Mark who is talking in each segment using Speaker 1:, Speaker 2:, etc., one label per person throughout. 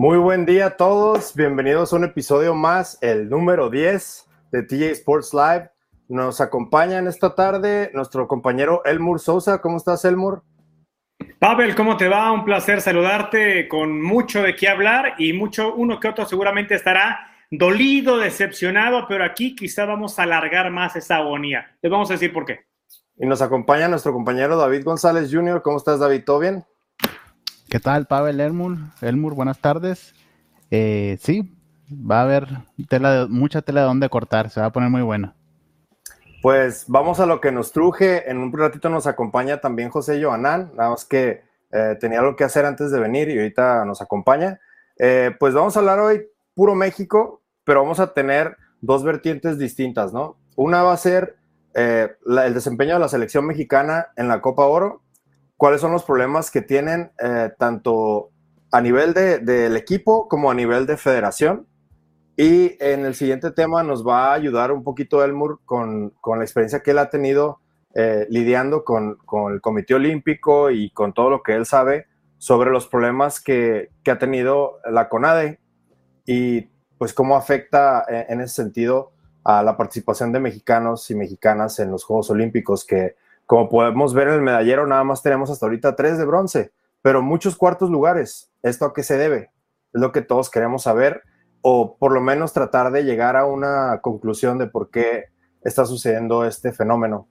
Speaker 1: Muy buen día a todos, bienvenidos a un episodio más, el número 10 de TJ Sports Live. Nos acompaña en esta tarde nuestro compañero Elmur Sousa. ¿Cómo estás, Elmur?
Speaker 2: Pavel, ¿cómo te va? Un placer saludarte con mucho de qué hablar y mucho, uno que otro seguramente estará dolido, decepcionado, pero aquí quizá vamos a alargar más esa agonía. Les vamos a decir por qué.
Speaker 1: Y nos acompaña nuestro compañero David González Jr. ¿Cómo estás, David? ¿Todo bien?
Speaker 3: ¿Qué tal, Pavel Elmur? Elmur, buenas tardes. Eh, sí, va a haber tela mucha tela de donde cortar, se va a poner muy bueno.
Speaker 1: Pues vamos a lo que nos truje. En un ratito nos acompaña también José Joanán, nada más que eh, tenía algo que hacer antes de venir y ahorita nos acompaña. Eh, pues vamos a hablar hoy puro México, pero vamos a tener dos vertientes distintas, ¿no? Una va a ser el desempeño de la selección mexicana en la Copa Oro cuáles son los problemas que tienen eh, tanto a nivel del de, equipo como a nivel de federación. Y en el siguiente tema nos va a ayudar un poquito Elmur con, con la experiencia que él ha tenido eh, lidiando con, con, el Comité Olímpico y con todo lo que él sabe sobre los problemas que, que ha tenido la CONADE y pues cómo afecta en, eh, en ese sentido a la participación de mexicanos y mexicanas en los Juegos Olímpicos que como podemos ver en el medallero, nada más tenemos hasta ahorita tres de bronce, pero muchos cuartos lugares. ¿Esto a qué se debe? Es lo que todos queremos saber, o por lo menos tratar de llegar a una conclusión de por qué está sucediendo este fenómeno.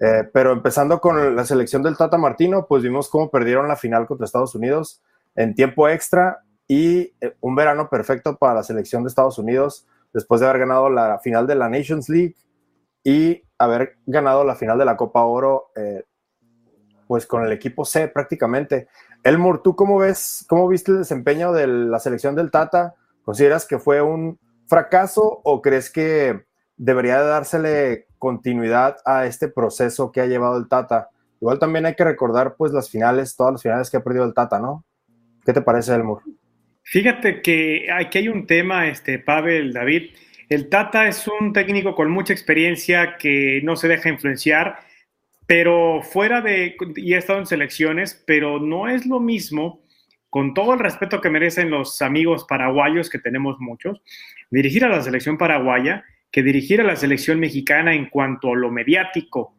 Speaker 1: Eh, pero empezando con la selección del Tata Martino, pues vimos cómo perdieron la final contra Estados Unidos en tiempo extra y eh, un verano perfecto para la selección de Estados Unidos después de haber ganado la final de la Nations League y haber ganado la final de la Copa Oro, eh, pues con el equipo C prácticamente. Elmur, ¿tú cómo ves, cómo viste el desempeño de la selección del Tata? ¿Consideras que fue un fracaso o crees que debería dársele continuidad a este proceso que ha llevado el Tata? Igual también hay que recordar pues las finales, todas las finales que ha perdido el Tata, ¿no? ¿Qué te parece, Elmur?
Speaker 2: Fíjate que aquí hay un tema, este, Pavel, David, el Tata es un técnico con mucha experiencia que no se deja influenciar, pero fuera de, y ha estado en selecciones, pero no es lo mismo, con todo el respeto que merecen los amigos paraguayos, que tenemos muchos, dirigir a la selección paraguaya que dirigir a la selección mexicana en cuanto a lo mediático.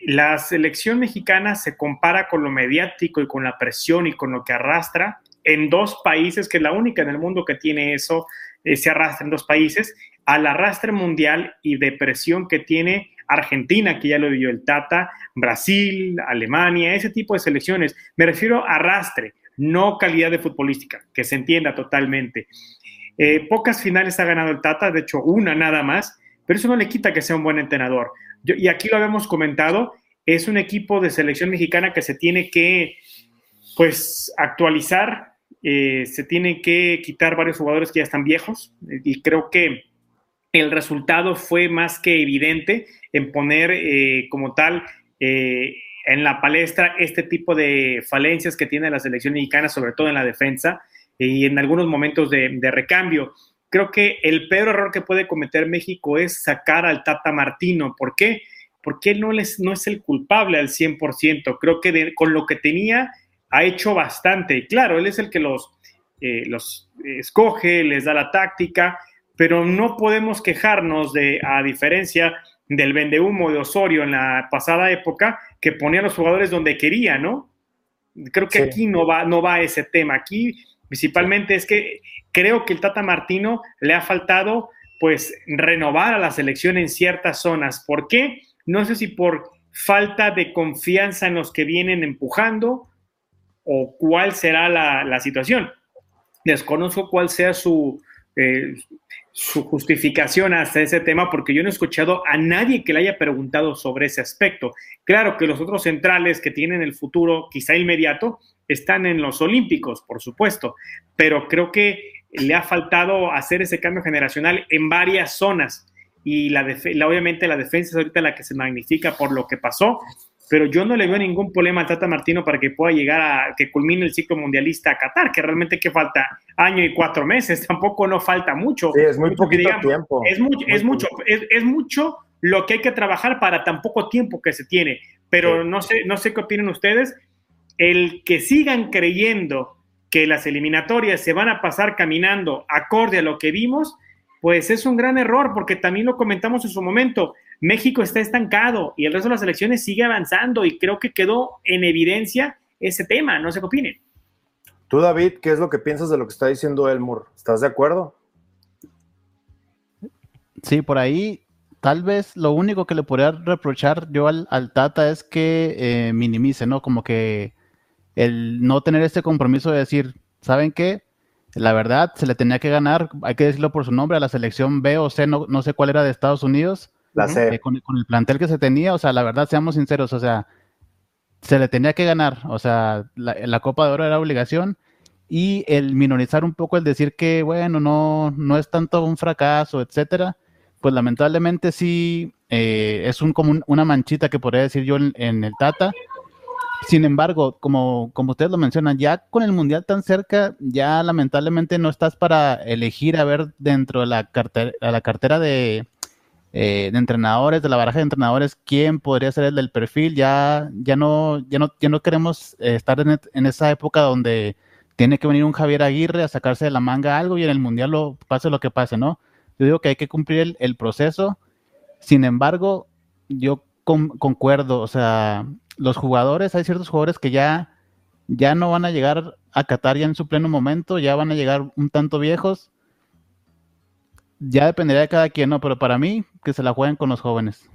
Speaker 2: La selección mexicana se compara con lo mediático y con la presión y con lo que arrastra en dos países, que es la única en el mundo que tiene eso, eh, se arrastra en dos países, al arrastre mundial y depresión que tiene Argentina, que ya lo vio el Tata, Brasil, Alemania, ese tipo de selecciones. Me refiero a arrastre, no calidad de futbolística, que se entienda totalmente. Eh, pocas finales ha ganado el Tata, de hecho una nada más, pero eso no le quita que sea un buen entrenador. y aquí lo habíamos comentado, es un equipo de selección mexicana que se tiene que, pues, actualizar, eh, se tienen que quitar varios jugadores que ya están viejos y creo que el resultado fue más que evidente en poner eh, como tal eh, en la palestra este tipo de falencias que tiene la selección mexicana, sobre todo en la defensa y en algunos momentos de, recambio. Creo que el peor error que puede cometer México es sacar al Tata Martino. ¿Por qué? Porque él no, les, no es el culpable al 100%. Creo que con lo que tenía ha hecho bastante. Claro, él es el que los, eh, los escoge, les da la táctica, pero no podemos quejarnos de, a diferencia del vendehumo de Osorio en la pasada época, que ponía a los jugadores donde quería, ¿no? Creo que aquí no va, no va ese tema. Aquí principalmente es que creo que el Tata Martino le ha faltado pues renovar a la selección en ciertas zonas. ¿Por qué? No sé si por falta de confianza en los que vienen empujando o cuál será la, situación. Desconozco cuál sea su, eh, su justificación hasta ese tema porque yo no he escuchado a nadie que le haya preguntado sobre ese aspecto. Claro que los otros centrales que tienen el futuro quizá inmediato están en los Olímpicos, por supuesto, pero creo que le ha faltado hacer ese cambio generacional en varias zonas y la, la obviamente la defensa es ahorita la que se magnifica por lo que pasó pero yo no le veo ningún problema a Tata Martino para que pueda llegar a que culmine el ciclo mundialista a Qatar, que realmente que falta año y cuatro meses, tampoco no falta mucho.
Speaker 1: Sí, es muy poquito tiempo.
Speaker 2: Es, mucho, es, mucho es, mucho lo que hay que trabajar para tan poco tiempo que se tiene, pero no, sé, no sé qué opinan ustedes, el que sigan creyendo que las eliminatorias se van a pasar caminando acorde a lo que vimos, pues es un gran error, porque también lo comentamos en su momento. México está estancado y el resto de las elecciones sigue avanzando y creo que quedó en evidencia ese tema. No sé qué opinen.
Speaker 1: Tú, David, ¿qué es lo que piensas de lo que está diciendo Elmur? ¿Estás de acuerdo?
Speaker 3: Sí, por ahí tal vez lo único que le podría reprochar yo al, Tata es que eh, minimice, ¿no? Como que el no tener este compromiso de decir, ¿saben qué? La verdad, se le tenía que ganar, hay que decirlo por su nombre, a la selección B o C, no, no sé cuál era de Estados Unidos.
Speaker 1: La C.
Speaker 3: Eh, con, el plantel que se tenía, o sea, la verdad, seamos sinceros, o sea, se le tenía que ganar, o sea, la, la Copa de Oro era obligación y el minorizar un poco el decir que, bueno, no, no es tanto un fracaso, etcétera, pues lamentablemente sí eh, es un, como una manchita que podría decir yo en, el Tata. Sin embargo, como, como ustedes lo mencionan, ya con el Mundial tan cerca, ya lamentablemente no estás para elegir a ver dentro de la cartera, la cartera de, eh, de entrenadores, de la baraja de entrenadores, quién podría ser el del perfil. Ya, ya no, ya no, ya no queremos eh, estar en, en, esa época donde tiene que venir un Javier Aguirre a sacarse de la manga algo y en el Mundial lo pase lo que pase, ¿no? Yo digo que hay que cumplir el, proceso. Sin embargo, yo concuerdo, o sea, los jugadores, hay ciertos jugadores que ya, ya no van a llegar a Qatar ya en su pleno momento, ya van a llegar un tanto viejos. Ya dependería de cada quien, ¿no? Pero para mí, que se la jueguen con los jóvenes.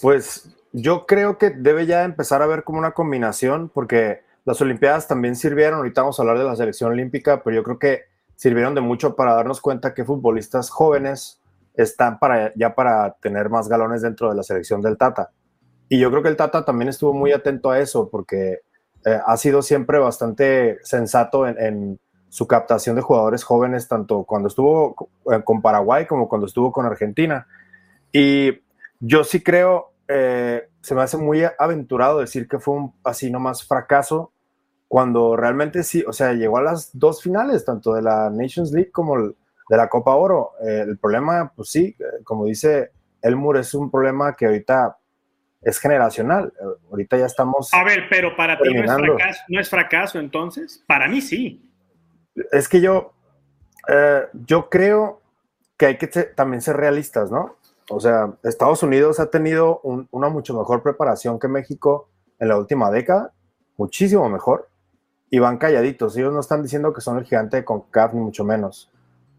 Speaker 1: Pues yo creo que debe ya empezar a ver como una combinación, porque las Olimpiadas también sirvieron, ahorita vamos a hablar de la selección olímpica, pero yo creo que sirvieron de mucho para darnos cuenta que futbolistas jóvenes están para, ya para tener más galones dentro de la selección del Tata. Y yo creo que el Tata también estuvo muy atento a eso porque eh, ha sido siempre bastante sensato en, su captación de jugadores jóvenes, tanto cuando estuvo eh, con Paraguay como cuando estuvo con Argentina. Y yo sí creo, eh, se me hace muy aventurado decir que fue un así nomás fracaso cuando realmente sí, o sea, llegó a las dos finales, tanto de la Nations League como de la Copa Oro. Eh, el problema, pues sí, como dice Elmur, es un problema que ahorita es generacional. Ahorita ya estamos.
Speaker 2: A ver, pero para ti no es, fracaso, no es, fracaso, entonces. Para mí sí.
Speaker 1: Es que yo, yo creo que hay que también ser realistas, ¿no? O sea, Estados Unidos ha tenido una mucho mejor preparación que México en la última década, muchísimo mejor y van calladitos. Ellos no están diciendo que son el gigante de CONCACAF, ni mucho menos.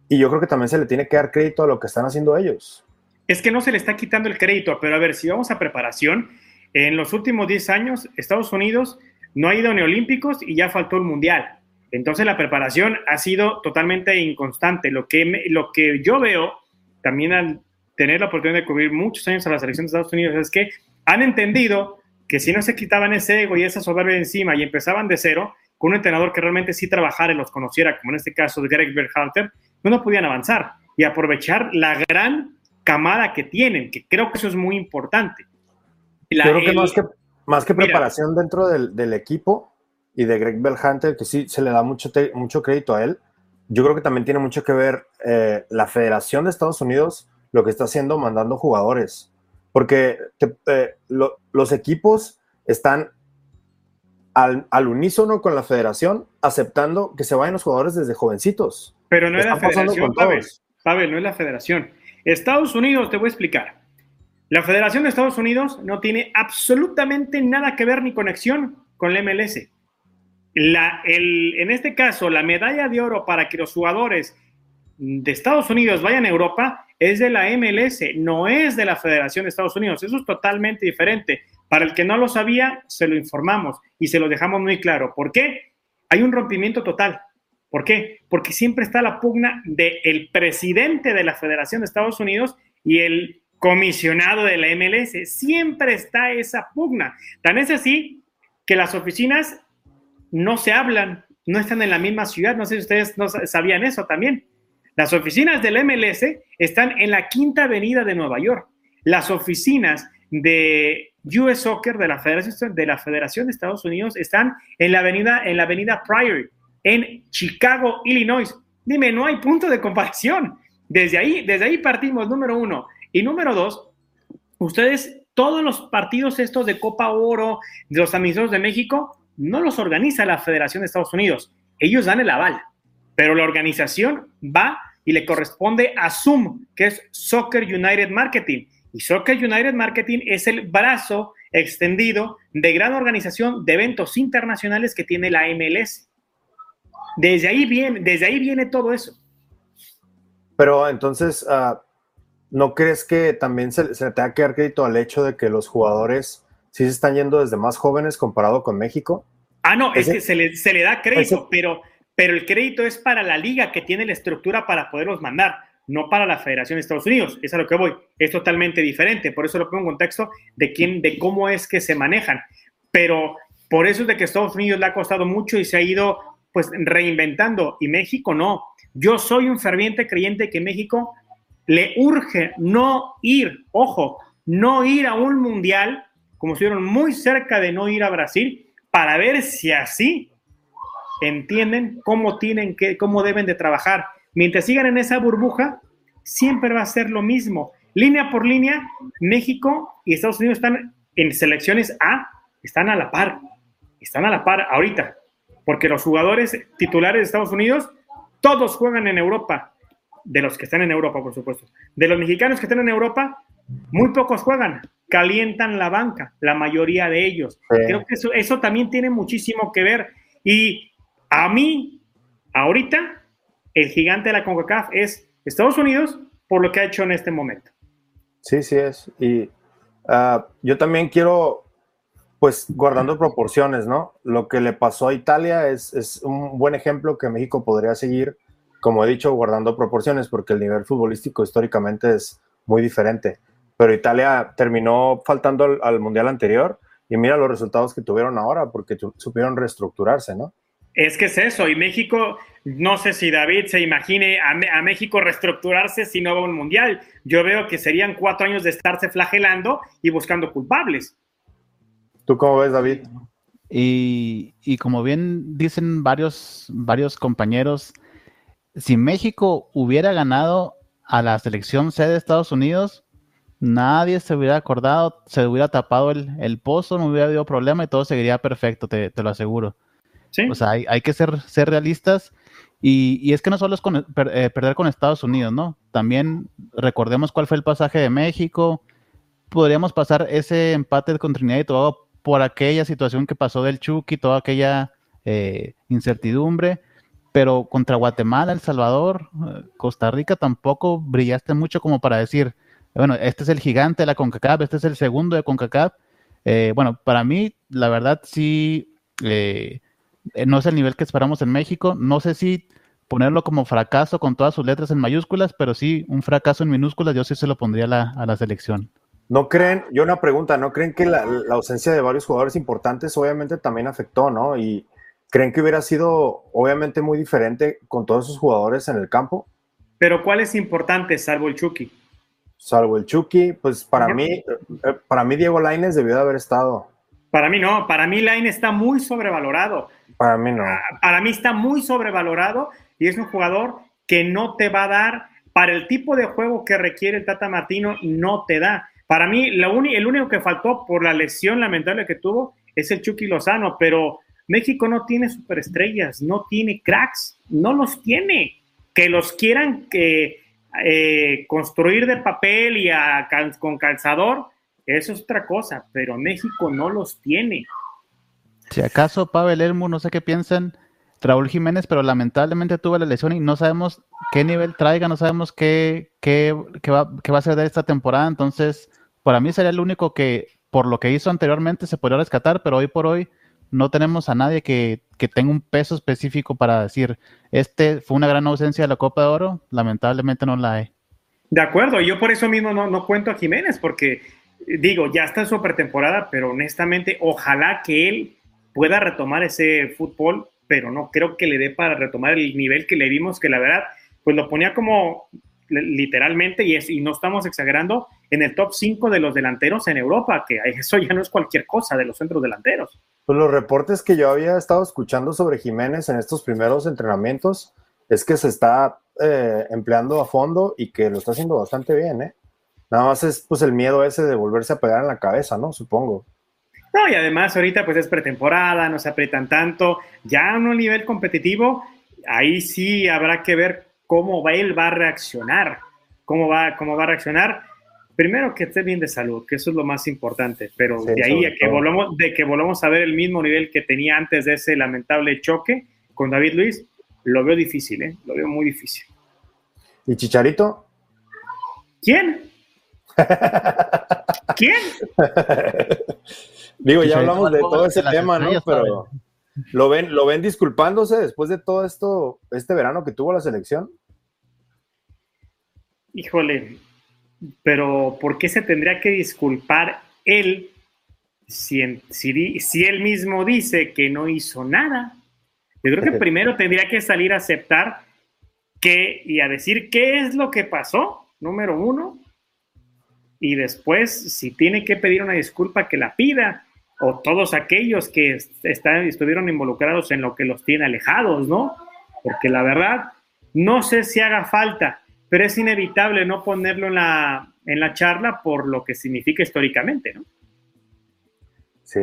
Speaker 1: Y yo creo que también se le tiene que dar crédito a lo que están haciendo ellos.
Speaker 2: Es que no se le está quitando el crédito, pero a ver, si vamos a preparación, en los últimos 10 años Estados Unidos no ha ido a Olímpicos y ya faltó el Mundial. Entonces la preparación ha sido totalmente inconstante. Lo que, lo que yo veo, también al tener la oportunidad de cubrir muchos años a la selección de Estados Unidos, es que han entendido que si no se quitaban ese ego y esa soberbia encima y empezaban de cero, con un entrenador que realmente sí trabajara y los conociera, como en este caso de Greg Berhalter, no, no podían avanzar y aprovechar la gran camada que tienen, que creo que eso es muy importante.
Speaker 1: creo que, más que más que preparación dentro del, equipo y de Greg Berhalter, que sí se le da mucho, mucho crédito a él, yo creo que también tiene mucho que ver eh, la Federación de Estados Unidos, lo que está haciendo mandando jugadores, porque eh, los equipos están al, unísono con la federación, aceptando que se vayan los jugadores desde jovencitos.
Speaker 2: Pero no es la federación, Pavel, no es la federación. Estados Unidos, te voy a explicar. La Federación de Estados Unidos no tiene absolutamente nada que ver ni conexión con la MLS. La, el, en este caso, la medalla de oro para que los jugadores de Estados Unidos vayan a Europa es de la MLS, no es de la Federación de Estados Unidos. Eso es totalmente diferente. Para el que no lo sabía, se lo informamos y se lo dejamos muy claro. ¿Por qué? Hay un rompimiento total. ¿Por qué? Porque siempre está la pugna del presidente de la Federación de Estados Unidos y el comisionado de la MLS. Siempre está esa pugna. Tan es así que las oficinas no se hablan, no están en la misma ciudad. No sé si ustedes no sabían eso también. Las oficinas del MLS están en la Quinta Avenida de Nueva York. Las oficinas de US Soccer de la Federación de la Federación de Estados Unidos están en la avenida en la avenida Priory en Chicago, Illinois. Dime, no hay punto de comparación. Desde ahí, desde ahí partimos número uno y número dos. Ustedes todos los partidos estos de Copa Oro, de los amistosos de México, no los organiza la Federación de Estados Unidos. Ellos dan el aval, pero la organización va y le corresponde a Zoom, que es Soccer United Marketing. Y Soccer United Marketing es el brazo extendido de gran organización de eventos internacionales que tiene la MLS. Desde ahí viene, desde ahí viene todo eso.
Speaker 1: Pero entonces, ah, ¿no crees que también se, se tenga que dar crédito al hecho de que los jugadores sí se están yendo desde más jóvenes comparado con México?
Speaker 2: Ah, no, es que se le, se le da crédito, pero, pero el crédito es para la liga que tiene la estructura para poderlos mandar, no para la Federación de Estados Unidos. Es a lo que voy. Es totalmente diferente. Por eso lo pongo en contexto de quién, de cómo es que se manejan. Pero por eso es de que Estados Unidos le ha costado mucho y se ha ido pues reinventando y México no. Yo soy un ferviente creyente que México le urge no ir, ojo, no ir a un mundial, como estuvieron muy cerca de no ir a Brasil, para ver si así entienden cómo tienen que, cómo deben de trabajar. Mientras sigan en esa burbuja, siempre va a ser lo mismo. Línea por línea, México y Estados Unidos están en selecciones A, están a la par, están a la par ahorita, porque los jugadores titulares de Estados Unidos, todos juegan en Europa, de los que están en Europa, por supuesto. De los mexicanos que están en Europa, muy pocos juegan, calientan la banca, la mayoría de ellos. Creo que eso, eso también tiene muchísimo que ver. Y a mí, ahorita, el gigante de la CONCACAF es Estados Unidos por lo que ha hecho en este momento.
Speaker 1: Sí, sí es. Y uh, yo también quiero, pues, guardando proporciones, ¿no? Lo que le pasó a Italia es, es un buen ejemplo que México podría seguir, como he dicho, guardando proporciones, porque el nivel futbolístico históricamente es muy diferente. Pero Italia terminó faltando al, al Mundial anterior y mira los resultados que tuvieron ahora, porque supieron reestructurarse, ¿no?
Speaker 2: Es que es eso, y México, no sé si David se imagine a, México reestructurarse si no va a un mundial. Yo veo que serían cuatro años de estarse flagelando y buscando culpables.
Speaker 1: ¿Tú cómo ves, David?
Speaker 3: Y, y como bien dicen varios, varios compañeros, si México hubiera ganado a la selección C de Estados Unidos, nadie se hubiera acordado, se hubiera tapado el, el pozo, no hubiera habido problema y todo seguiría perfecto, te, te lo aseguro. O sea, hay, que ser, ser realistas. Y, es que no solo es eh, perder con Estados Unidos, ¿no? También recordemos cuál fue el pasaje de México. Podríamos pasar ese empate con Trinidad y todo por aquella situación que pasó del Chucky, toda aquella eh, incertidumbre. Pero contra Guatemala, El Salvador, eh, Costa Rica tampoco brillaste mucho como para decir, bueno, este es el gigante de la CONCACAF, este es el segundo de CONCACAF. bueno, para mí, la verdad sí eh, no es el nivel que esperamos en México. No sé si ponerlo como fracaso con todas sus letras en mayúsculas, pero sí un fracaso en minúsculas, yo sí se lo pondría a la, selección.
Speaker 1: ¿No creen, yo una pregunta, ¿no creen que la, ausencia de varios jugadores importantes obviamente también afectó, ¿no? Y creen que hubiera sido obviamente muy diferente con todos esos jugadores en el campo.
Speaker 2: Pero ¿cuál es importante salvo el Chucky?
Speaker 1: Salvo el Chucky, pues para mí, eh, para mí Diego Laines debió de haber estado.
Speaker 2: Para mí no, para mí Laines está muy sobrevalorado.
Speaker 1: Para mí no.
Speaker 2: Ah, para mí está muy sobrevalorado y es un jugador que no te va a dar para el tipo de juego que requiere el Tata Martino, no te da. Para mí, el único que faltó por la lesión lamentable que tuvo es el Chucky Lozano, pero México no tiene superestrellas, no tiene cracks, no los tiene. Que los quieran que, eh, construir de papel y con calzador, eso es otra cosa, pero México no los tiene.
Speaker 3: Si acaso Pavel Elmo, no sé qué piensan, Raúl Jiménez, pero lamentablemente tuvo la lesión y no sabemos qué nivel traiga, no sabemos qué, qué, va, qué va a ser de esta temporada. Entonces, para mí sería el único que, por lo que hizo anteriormente, se podría rescatar, pero hoy por hoy no tenemos a nadie que, que tenga un peso específico para decir, este fue una gran ausencia de la Copa de Oro, lamentablemente no la hay.
Speaker 2: De acuerdo, yo por eso mismo no, no cuento a Jiménez, porque digo, ya está en su pretemporada, pero honestamente, ojalá que él pueda retomar ese fútbol, pero no creo que le dé para retomar el nivel que le vimos, que la verdad, pues lo ponía como literalmente, y, es, y no estamos exagerando, en el top 5 de los delanteros en Europa, que eso ya no es cualquier cosa de los centros delanteros.
Speaker 1: Pues los reportes que yo había estado escuchando sobre Jiménez en estos primeros entrenamientos es que se está eh, empleando a fondo y que lo está haciendo bastante bien, ¿eh? Nada más es pues el miedo ese de volverse a pegar en la cabeza, ¿no? Supongo.
Speaker 2: No, y además ahorita pues es pretemporada, no se aprietan tanto. Ya a un nivel competitivo, ahí sí habrá que ver cómo va, él va a reaccionar. Cómo va, cómo va a reaccionar. Primero que esté bien de salud, que eso es lo más importante, pero de ahí a que volvamos, de que volvamos a ver el mismo nivel que tenía antes de ese lamentable choque con David Luis, lo veo difícil, ¿eh? Lo veo muy difícil.
Speaker 1: ¿Y Chicharito?
Speaker 2: ¿Quién? ¿Quién?
Speaker 1: Digo, ya hablamos de todo ese tema, ¿no? Pero ¿lo ven, ¿lo ven disculpándose después de todo esto, este verano que tuvo la selección?
Speaker 2: Híjole, pero ¿por qué se tendría que disculpar él si, si, él mismo dice que no hizo nada? Yo creo que primero tendría que salir a aceptar que y a decir qué es lo que pasó, número uno, y después si tiene que pedir una disculpa que la pida, o todos aquellos que estuvieron involucrados en lo que los tiene alejados, ¿no? Porque la verdad, no sé si haga falta, pero es inevitable no ponerlo en la, en la charla por lo que significa históricamente, ¿no?
Speaker 1: Sí,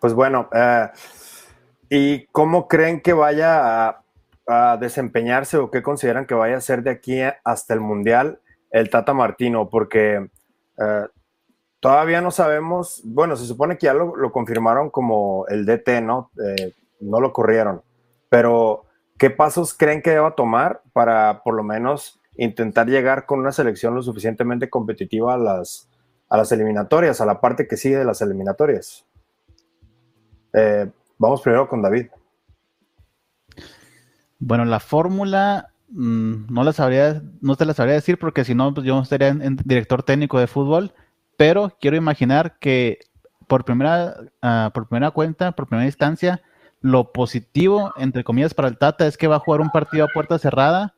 Speaker 1: pues bueno, eh, ¿y cómo creen que vaya a, desempeñarse o qué consideran que vaya a ser de aquí hasta el Mundial el Tata Martino? Porque eh, todavía no sabemos, bueno, se supone que ya lo, confirmaron como el DT, ¿no? Eh, no lo corrieron, pero ¿qué pasos creen que deba tomar para por lo menos intentar llegar con una selección lo suficientemente competitiva a las, a las eliminatorias, a la parte que sigue de las eliminatorias. Eh, vamos primero con David.
Speaker 3: Bueno, la fórmula mm, no la sabría, no te la sabría decir porque si no, pues yo en, director técnico de fútbol, pero quiero imaginar que por primera, ah, por primera cuenta, por primera instancia, lo positivo, entre comillas, para el Tata es que va a jugar un partido a puerta cerrada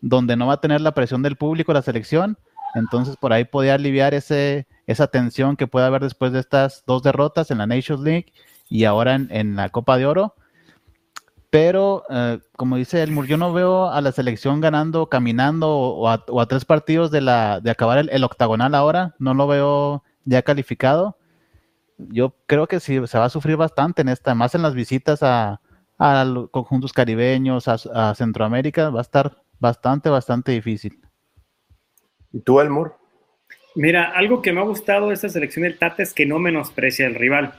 Speaker 3: donde no va a tener la presión del público la selección. Entonces por ahí podía aliviar ese, esa tensión que puede haber después de estas dos derrotas en la Nations League y ahora en, la Copa de Oro. Pero, eh, como dice Elmur, yo no veo a la selección ganando, caminando o, a, tres partidos de, la, de acabar el, octagonal ahora. No lo veo ya calificado. Yo creo que sí, se va a sufrir bastante en esta, más en las visitas a, a los conjuntos caribeños, a, a Centroamérica. Va a estar bastante, bastante difícil.
Speaker 1: ¿Y tú, Elmur?
Speaker 2: Mira, algo que me ha gustado de esta selección del Tata es que no menosprecia al rival.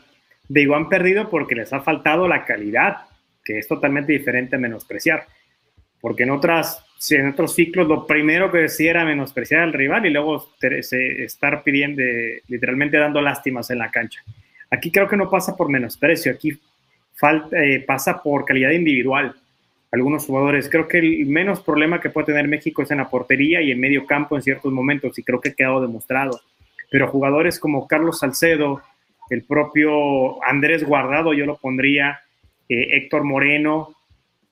Speaker 2: Digo, han perdido porque les ha faltado la calidad, que es totalmente diferente a menospreciar. Porque en otras, en otros ciclos lo primero que decía era menospreciar al rival y luego estar pidiendo, literalmente dando lástimas en la cancha. Aquí creo que no pasa por menosprecio, aquí eh, pasa por calidad individual algunos jugadores. Creo que el menos problema que puede tener México es en la portería y en medio campo en ciertos momentos, y creo que ha quedado demostrado. Pero jugadores como Carlos Salcedo, el propio Andrés Guardado, yo lo pondría, eh, Héctor Moreno,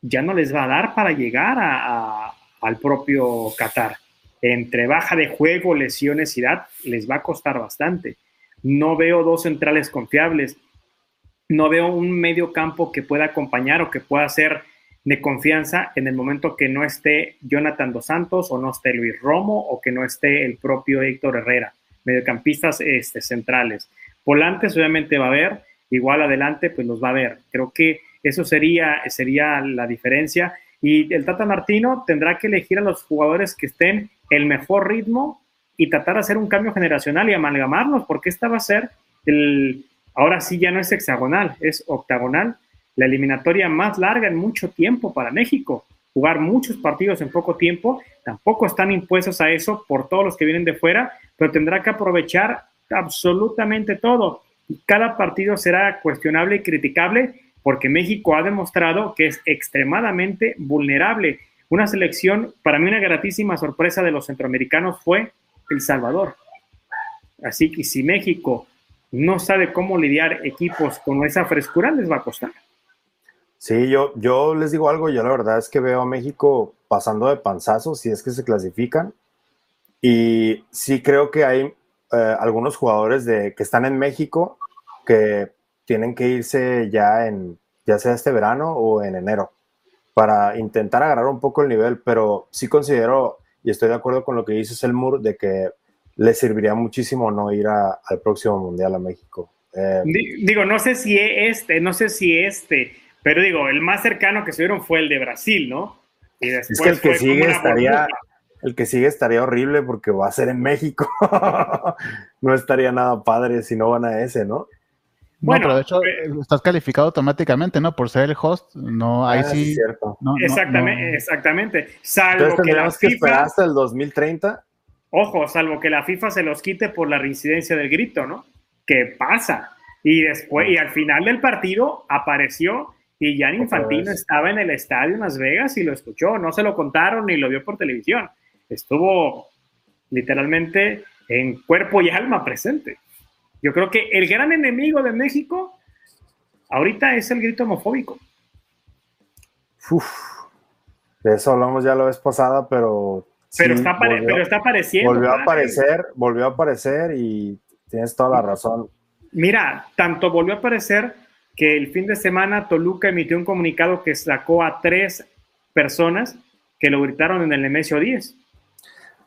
Speaker 2: ya no les va a dar para llegar al propio Qatar. Entre baja de juego, lesiones y edad, les va a costar bastante. No veo dos centrales confiables. No veo un medio campo que pueda acompañar o que pueda ser de confianza en el momento que no esté Jonathan Dos Santos o no esté Luis Romo o que no esté el propio Héctor Herrera, mediocampistas este, centrales. Volantes obviamente va a haber, igual adelante pues los va a ver. Creo que eso sería, sería la diferencia. Y el Tata Martino tendrá que elegir a los jugadores que estén el mejor ritmo y tratar de hacer un cambio generacional y amalgamarlos, porque esta va a ser el, ahora sí ya no es hexagonal, es octagonal la eliminatoria más larga en mucho tiempo para México. Jugar muchos partidos en poco tiempo, tampoco están impuestos a eso por todos los que vienen de fuera, pero tendrá que aprovechar absolutamente todo. Cada partido será cuestionable y criticable porque México ha demostrado que es extremadamente vulnerable. Una selección, para mí una gratísima sorpresa de los centroamericanos fue El Salvador. Así que si México no sabe cómo lidiar equipos con esa frescura, les va a costar.
Speaker 1: Sí, yo, yo les digo algo, yo la verdad es que veo a México pasando de panzazos si es que se clasifican. Y sí creo que hay eh, algunos jugadores de, que están en México que tienen que irse ya en, ya sea este verano o en enero, para intentar agarrar un poco el nivel, pero sí considero, y estoy de acuerdo con lo que dice Selmur, de que le serviría muchísimo no ir al próximo Mundial a México.
Speaker 2: Eh, digo, no sé si este, no sé si este, pero digo, el más cercano que se vieron fue el de Brasil, ¿no?
Speaker 1: Y es que el que sigue estaría, el que sigue estaría horrible porque va a ser en México. no estaría nada padre si no van a ese, ¿no?
Speaker 3: Bueno, pero de hecho eh, estás calificado automáticamente, ¿no? Por ser el host, no, ahí ah, sí.
Speaker 1: Cierto.
Speaker 2: exactamente, exactamente. Salvo que la
Speaker 1: FIFA, que esperar hasta el 2030.
Speaker 2: Ojo, salvo que la FIFA se los quite por la reincidencia del grito, ¿no? ¿Qué pasa? Y después, y al final del partido apareció y Jan Infantino estaba en el estadio en Las Vegas y lo escuchó. No se lo contaron ni lo vio por televisión. Estuvo literalmente en cuerpo y alma presente. Yo creo que el gran enemigo de México ahorita es el grito homofóbico.
Speaker 1: Uf, de eso hablamos ya la vez pasada, pero.
Speaker 2: Pero, está, pero está apareciendo.
Speaker 1: Volvió a aparecer, volvió a aparecer y tienes toda la razón.
Speaker 2: Mira, tanto volvió a aparecer que el fin de semana Toluca emitió un comunicado que sacó a tres personas que lo gritaron en el Nemesio 10.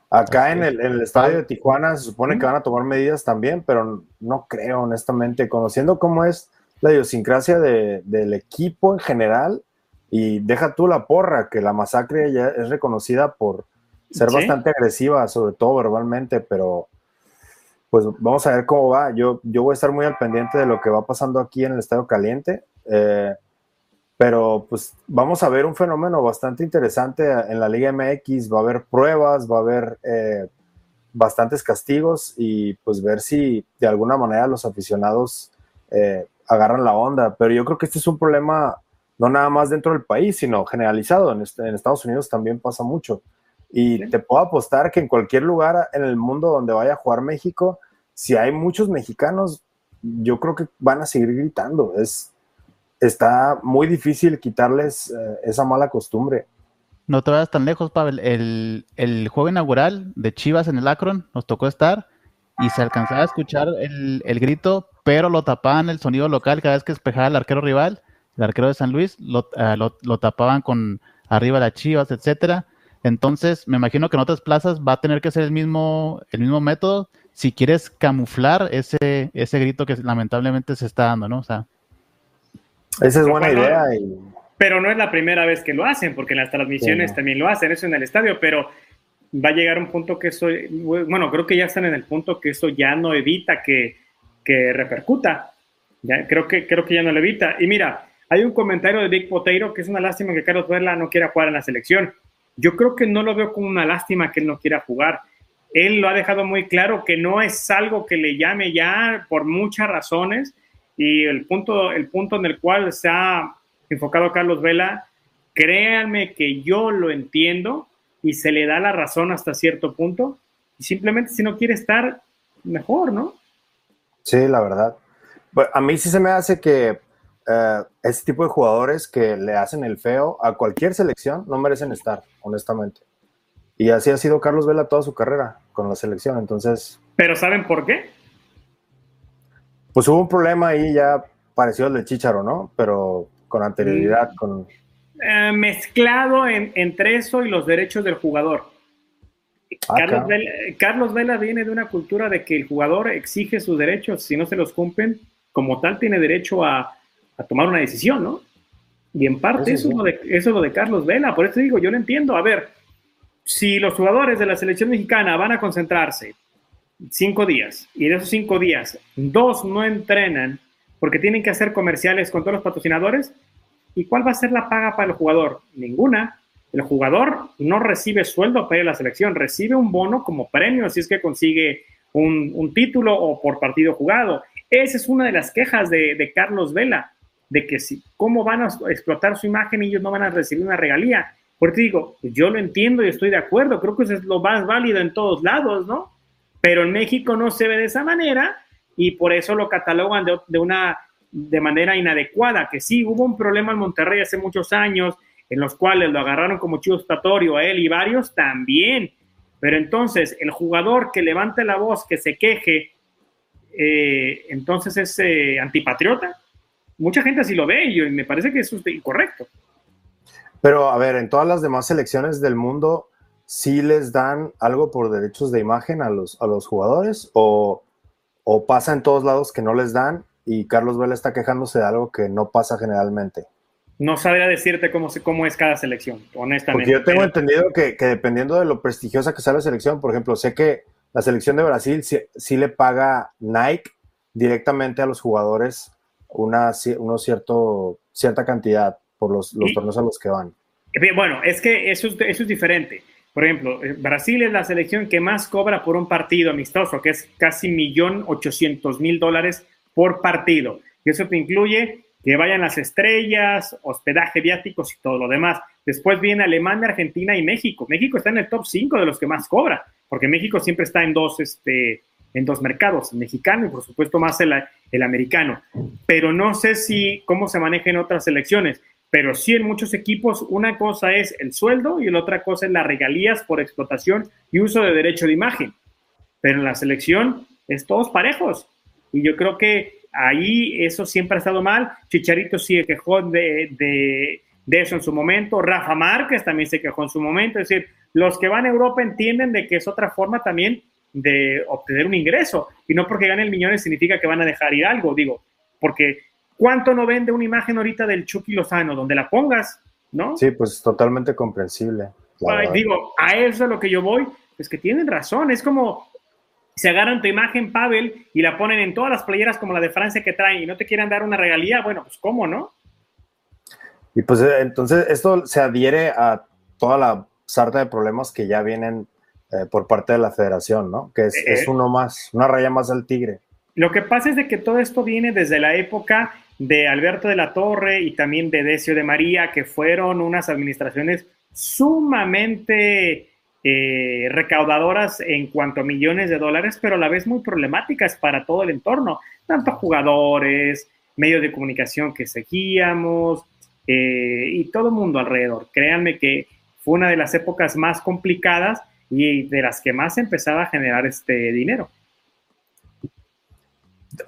Speaker 1: Acá en el, estadio de Tijuana se supone que van a tomar medidas también, pero no creo, honestamente, conociendo cómo es la idiosincrasia del equipo en general, y deja tú la porra, que la masacre ya es reconocida por ser bastante agresiva, sobre todo verbalmente, pero pues vamos a ver cómo va. Yo, yo voy a estar muy al pendiente de lo que va pasando aquí en el Estadio Caliente. Eh, pero pues vamos a ver un fenómeno bastante interesante en la Liga MX, va a haber pruebas, va a haber eh, bastantes castigos y pues ver si de alguna manera los aficionados eh, agarran la onda, pero yo creo que este es un problema no nada más dentro del país, sino generalizado, en, este, Estados Unidos también pasa mucho. Y te puedo apostar que en cualquier lugar en el mundo donde vaya a jugar México, si hay muchos mexicanos, yo creo que van a seguir gritando. Es, está muy difícil quitarles eh, esa mala costumbre.
Speaker 3: No te vayas tan lejos, Pavel. El, el, juego inaugural de Chivas en el Akron nos tocó estar y se alcanzaba a escuchar el, grito, pero lo tapaban el sonido local cada vez que despejaba el arquero rival, el arquero de San Luis, lo, eh, lo, tapaban con arriba las Chivas, etcétera. Entonces, me imagino que en otras plazas va a tener que ser el mismo, el mismo método si quieres camuflar ese, ese grito que lamentablemente se está dando, ¿no? O sea,
Speaker 1: esa es buena idea.
Speaker 2: Pero no es la primera vez que lo hacen, porque en las transmisiones también lo hacen, eso en el estadio, pero va a llegar un punto que eso, bueno, creo que ya están en el punto que eso ya no evita que, que repercuta. Ya, creo, que, creo que ya no lo evita. Y mira, hay un comentario de Big Poteiro que es una lástima que Carlos Vela no quiera jugar en la selección. Yo creo que no lo veo como una lástima que él no quiera jugar. Él lo ha dejado muy claro que no es algo que le llame ya por muchas razones y el punto, el punto en el cual se ha enfocado Carlos Vela, créanme que yo lo entiendo y se le da la razón hasta cierto punto. Y simplemente si no quiere estar, mejor, ¿no?
Speaker 1: Sí, la verdad. a mí sí se me hace que eh, ese tipo de jugadores que le hacen el feo a cualquier selección no merecen estar, honestamente. Y así ha sido Carlos Vela toda su carrera con la selección, entonces...
Speaker 2: ¿Pero saben por qué?
Speaker 1: Pues hubo un problema ahí ya parecido al del Chicharo, ¿no? Pero con anterioridad, mm. con...
Speaker 2: Eh, mezclado entre eso y los derechos del jugador. Ah, Carlos, Vela, viene de una cultura de que el jugador exige sus derechos, si no se los cumplen, como tal tiene derecho a, tomar una decisión, ¿no? Y en parte eso, Es lo de, eso es lo de Carlos Vela, por eso digo, yo lo entiendo. A ver, si los jugadores de la selección mexicana van a concentrarse cinco días y de esos cinco días, dos no entrenan porque tienen que hacer comerciales con todos los patrocinadores, ¿y cuál va a ser la paga para el jugador? Ninguna. El jugador no recibe sueldo para ir a la selección, recibe un bono como premio si es que consigue un, título o por partido jugado. Esa es una de las quejas de, Carlos Vela, de que si, cómo van a explotar su imagen y ellos no van a recibir una regalía. Porque digo, yo lo entiendo y estoy de acuerdo, creo que eso es lo más válido en todos lados, ¿no? Pero en México no se ve de esa manera y por eso lo catalogan de, una de manera inadecuada, que sí, hubo un problema en Monterrey hace muchos años en los cuales lo agarraron como chivo expiatorio a él y varios también, pero entonces el jugador que levante la voz, que se queje, eh, entonces es eh, antipatriota. Mucha gente así lo ve y me parece que eso es incorrecto.
Speaker 1: Pero a ver, en todas las demás selecciones del mundo, si les dan algo por derechos de imagen a los, a los jugadores o, pasa en todos lados que no les dan y Carlos Vela está quejándose de algo que no pasa generalmente.
Speaker 2: No sabría decirte cómo, cómo es cada selección, honestamente.
Speaker 1: Porque yo tengo entendido que, dependiendo de lo prestigiosa que sea la selección, por ejemplo, sé que la selección de Brasil sí, le paga Nike directamente a los jugadores una uno cierto, cierta cantidad por los, los torneos a los que van.
Speaker 2: Bueno, es que eso es, eso es diferente. Por ejemplo, eh, Brasil es la selección que más cobra por un partido amistoso, que es casi millón ochocientos mil dólares por partido. Y eso te incluye que vayan las estrellas, hospedaje, viáticos y todo lo demás. Después viene Alemania, Argentina y México. México está en el top 5 de los que más cobra, porque México siempre está en dos, este, en dos mercados, el mexicano y por supuesto más el, americano. Pero no sé si cómo se maneja en otras selecciones, pero sí en muchos equipos una cosa es el sueldo y la otra cosa es las regalías por explotación y uso de derecho de imagen. Pero en la selección es todos parejos. Y yo creo que ahí eso siempre ha estado mal. Chicharito sí quejó de, de, eso en su momento. Rafa Márquez también se quejó en su momento. Es decir, los que van a Europa entienden de que es otra forma también de obtener un ingreso. Y no porque ganen millones significa que van a dejar ir algo. Digo, porque ¿cuánto no vende una imagen ahorita del Chucky Lozano? Donde la pongas, ¿no?
Speaker 1: Sí, pues totalmente comprensible.
Speaker 2: digo, a eso es lo que yo voy. Es que tienen razón. Es como se agarran tu imagen, Pavel, y la ponen en todas las playeras como la de Francia que traen y no te quieren dar una regalía, bueno, pues cómo, ¿no?
Speaker 1: Y pues eh, entonces esto se adhiere a toda la sarta de problemas que ya vienen eh, por parte de la federación, ¿no? Que es, es, eh, uno más, una raya más al tigre.
Speaker 2: Lo que pasa es de que todo esto viene desde la época de Alberto de la Torre y también de Decio de María, que fueron unas administraciones sumamente eh, recaudadoras en cuanto a millones de dólares, pero a la vez muy problemáticas para todo el entorno, tanto jugadores, medios de comunicación que seguíamos eh, y todo el mundo alrededor. Créanme que fue una de las épocas más complicadas y de las que más empezaba a generar este dinero.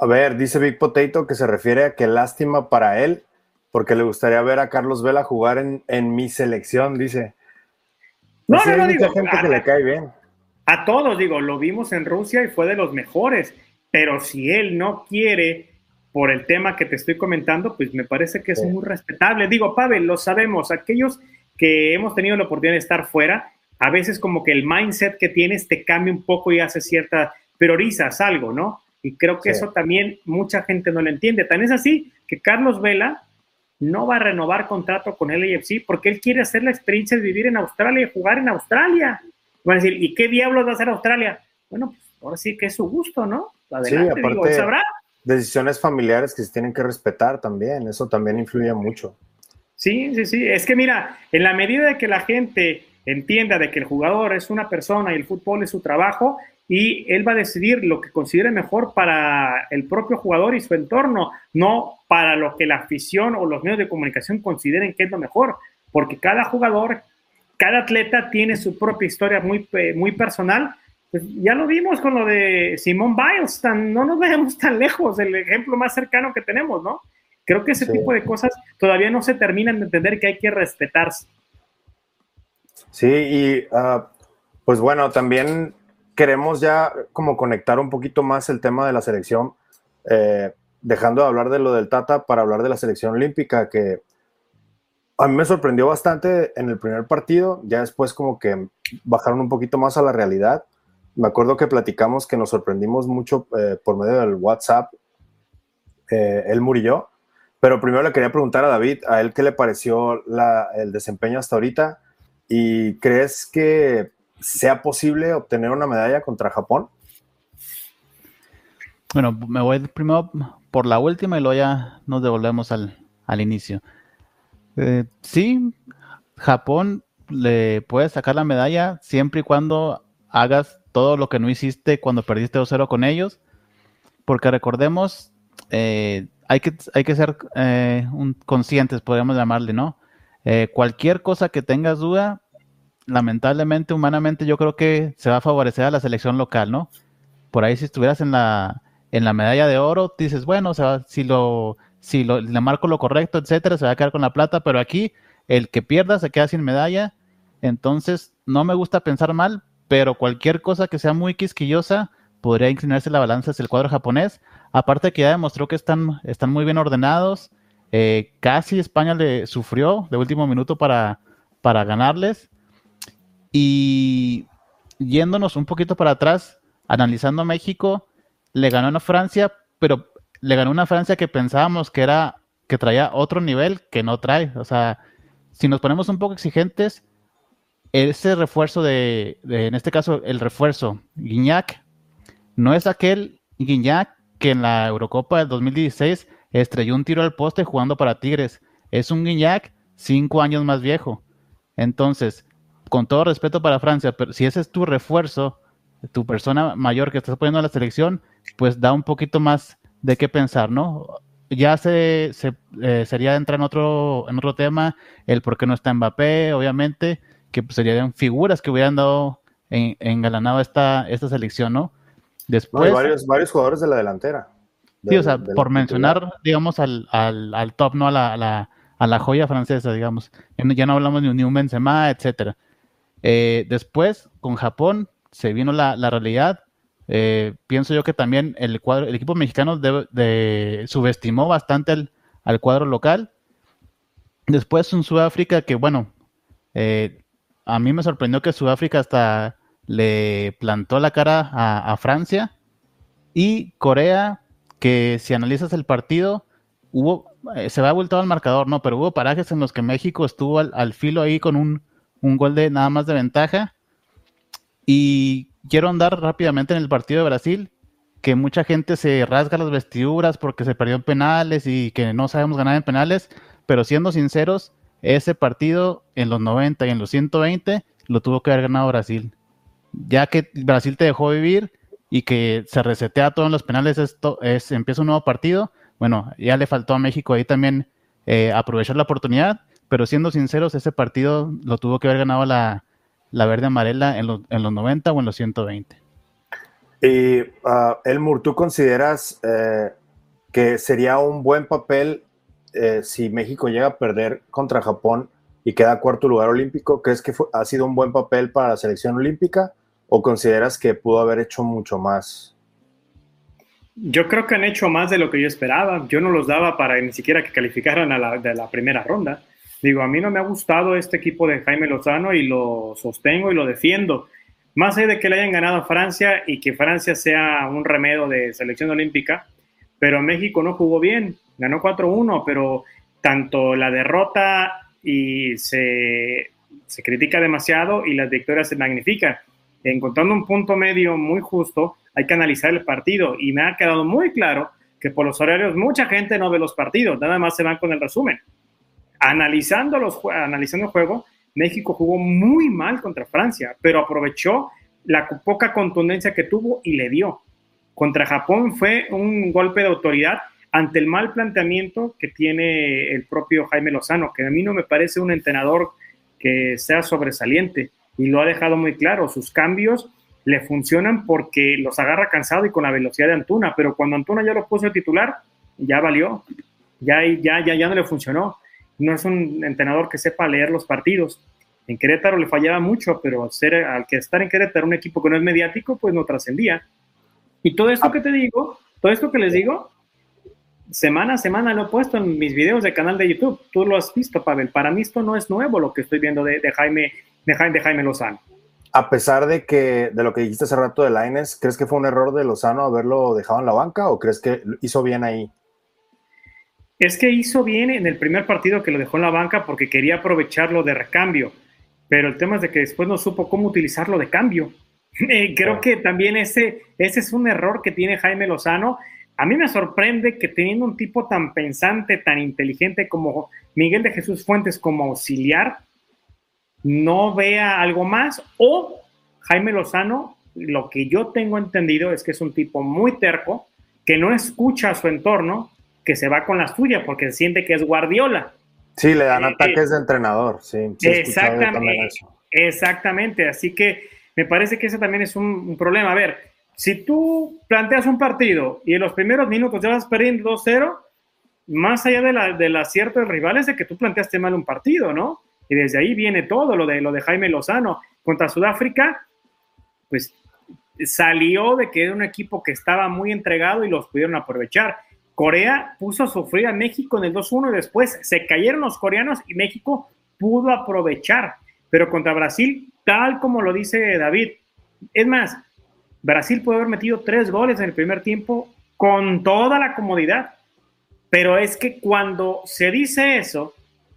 Speaker 1: A ver, dice Big Potato que se refiere a que lástima para él, porque le gustaría ver a Carlos Vela jugar en, en mi selección, dice.
Speaker 2: No, no, no, digo. gente a, que le cae bien. A todos, digo, lo vimos en Rusia y fue de los mejores. Pero si él no quiere, por el tema que te estoy comentando, pues me parece que es muy respetable. Digo, Pavel, lo sabemos, aquellos que hemos tenido la oportunidad de estar fuera, a veces como que el mindset que tienes te cambia un poco y hace cierta, priorizas algo, ¿no? Y creo que eso también mucha gente no lo entiende. Tan es así que Carlos Vela no va a renovar contrato con el AFC porque él quiere hacer la experiencia de vivir en Australia y jugar en Australia. Van a decir, ¿y qué diablos va a hacer Australia? Bueno, pues ahora sí que es su gusto, ¿no?
Speaker 1: Adelante, sí, aparte, sabrá. Decisiones familiares que se tienen que respetar también, eso también influye mucho.
Speaker 2: Sí, sí, sí. Es que mira, en la medida de que la gente entienda de que el jugador es una persona y el fútbol es su trabajo, y él va a decidir lo que considere mejor para el propio jugador y su entorno, no para lo que la afición o los medios de comunicación consideren que es lo mejor, porque cada jugador, cada atleta tiene su propia historia muy, muy personal. Pues ya lo vimos con lo de Simón Biles, no nos vayamos tan lejos, el ejemplo más cercano que tenemos, ¿no? Creo que ese tipo de cosas todavía no se terminan de entender que hay que respetarse.
Speaker 1: Sí, y ah, pues bueno, también queremos ya como conectar un poquito más el tema de la selección, eh, dejando de hablar de lo del Tata para hablar de la selección olímpica, que a mí me sorprendió bastante en el primer partido, ya después como que bajaron un poquito más a la realidad. Me acuerdo que platicamos que nos sorprendimos mucho eh, por medio del WhatsApp, eh, él murió, pero primero le quería preguntar a David, a él qué le pareció el desempeño hasta ahorita y crees que sea posible obtener una medalla contra Japón?
Speaker 3: Bueno, me voy primero por la última y luego ya nos devolvemos al, inicio. Eh, sí, Japón le puede sacar la medalla siempre y cuando hagas todo lo que no hiciste cuando perdiste 2-0 con ellos, porque recordemos, eh, hay, que, hay que ser eh, conscientes, podríamos llamarle, ¿no? cualquier cosa que tengas duda, lamentablemente, humanamente, yo creo que se va a favorecer a la selección local, ¿no? Por ahí si estuvieras en la, en la medalla de oro, dices, bueno, si lo, si lo, le marco lo correcto, etcétera, se va a quedar con la plata, pero aquí el que pierda se queda sin medalla. Entonces, no me gusta pensar mal, pero cualquier cosa que sea muy quisquillosa podría inclinarse la balanza hacia el cuadro japonés. Aparte que ya demostró que están, están muy bien ordenados. Eh, casi España le sufrió de último minuto para, para ganarles. Y yéndonos un poquito para atrás, analizando México, le ganó a Francia, pero le ganó una Francia que pensábamos que era que traía otro nivel que no trae. O sea, si nos ponemos un poco exigentes, ese refuerzo de, en este caso, el refuerzo Guiñac, no es aquel Guiñac que en la Eurocopa del 2016 estrelló un tiro al poste jugando para Tigres. Es un Guiñac cinco años más viejo. Entonces, con todo respeto para Francia, pero si ese es tu refuerzo, tu persona mayor que estás poniendo a la selección, pues da un poquito más de qué pensar, ¿no? Ya se, eh, sería entrar en otro, en otro tema, el por qué no está Mbappé, obviamente, que pues, serían figuras que hubieran dado en, engalanado esta, esta selección, ¿no?
Speaker 1: Después. varios, varios jugadores de la delantera.
Speaker 3: sí, o sea, por mencionar, digamos, al, al, al, top, ¿no? A la, a la, a la joya francesa, digamos. Ya no hablamos ni, un Benzema, etcétera. Eh, después, con Japón, se vino la, la realidad. Eh, pienso yo que también el cuadro, el equipo mexicano subestimó bastante al, al, cuadro local. Después un Sudáfrica que, bueno, eh, a mí me sorprendió que Sudáfrica hasta le plantó la cara a, Francia. Y Corea, que si analizas el partido, hubo, se va vuelto al marcador, no, pero hubo parajes en los que México estuvo al, filo ahí con un, un, gol de nada más de ventaja. Y quiero andar rápidamente en el partido de Brasil, que mucha gente se rasga las vestiduras porque se perdió en penales y que no sabemos ganar en penales, pero siendo sinceros, ese partido en los 90 y en los 120 lo tuvo que haber ganado Brasil. Ya que Brasil te dejó vivir y que se resetea todo en los penales, esto es, empieza un nuevo partido. Bueno, ya le faltó a México ahí también eh, aprovechar la oportunidad, pero siendo sinceros, ese partido lo tuvo que haber ganado la, verde amarela en, en, los 90 o en los 120.
Speaker 1: Y uh, Elmur, ¿tú consideras eh, que sería un buen papel eh, si México llega a perder contra Japón y queda cuarto lugar olímpico, ¿crees que ha sido un buen papel para la selección olímpica o consideras que pudo haber hecho mucho más?
Speaker 2: Yo creo que han hecho más de lo que yo esperaba. Yo no los daba para ni siquiera que calificaran a la, de la primera ronda. Digo, a mí no me ha gustado este equipo de Jaime Lozano y lo sostengo y lo defiendo. Más allá de que le hayan ganado a Francia y que Francia sea un remedio de selección olímpica, pero México no jugó bien ganó 4-1, pero tanto la derrota y se, se, critica demasiado y las victorias se magnifican. Encontrando un punto medio muy justo, hay que analizar el partido y me ha quedado muy claro que por los horarios mucha gente no ve los partidos, nada más se van con el resumen. Analizando, los, analizando el juego, México jugó muy mal contra Francia, pero aprovechó la poca contundencia que tuvo y le dio. Contra Japón fue un golpe de autoridad ante el mal planteamiento que tiene el propio Jaime Lozano, que a mí no me parece un entrenador que sea sobresaliente y lo ha dejado muy claro, sus cambios le funcionan porque los agarra cansado y con la velocidad de Antuna, pero cuando Antuna ya lo puso de titular, ya valió, ya, ya, ya, ya no le funcionó. No es un entrenador que sepa leer los partidos. En Querétaro le fallaba mucho, pero ser, al que estar en Querétaro un equipo que no es mediático, pues no trascendía. Y todo esto que te digo, todo esto que les digo, semana a semana lo he puesto en mis videos de canal de YouTube. Tú lo has visto, Pavel. Para mí esto no es nuevo lo que estoy viendo de, Jaime, de Jaime, de Jaime Lozano.
Speaker 1: A pesar de que de lo que dijiste hace rato de Laines, ¿crees que fue un error de Lozano haberlo dejado en la banca o crees que hizo bien ahí?
Speaker 2: Es que hizo bien en el primer partido que lo dejó en la banca porque quería aprovecharlo de recambio, pero el tema es de que después no supo cómo utilizarlo de cambio. Eh, creo que también ese, ese es un error que tiene Jaime Lozano. A mí me sorprende que teniendo un tipo tan pensante, tan inteligente como Miguel de Jesús Fuentes como auxiliar, no vea algo más. O Jaime Lozano, lo que yo tengo entendido es que es un tipo muy terco, que no escucha a su entorno, que se va con la suya porque siente que es Guardiola.
Speaker 1: Sí, le dan eh, ataques de entrenador, sí.
Speaker 2: exactamente, exactamente, así que me parece que ese también es un problema. A ver, si tú planteas un partido y en los primeros minutos ya vas perdiendo 2-0, más allá de la, del acierto del rival es de que tú planteaste mal un partido, ¿no? Y desde ahí viene todo lo de, lo de Jaime Lozano contra Sudáfrica, pues salió de que era un equipo que estaba muy entregado y los pudieron aprovechar. Corea puso a sufrir a México en el 2-1 y después se cayeron los coreanos y México pudo aprovechar. Pero contra Brasil, tal como lo dice David, es más, Brasil puede haber metido tres goles en el primer tiempo con toda la comodidad. Pero es que cuando se dice eso,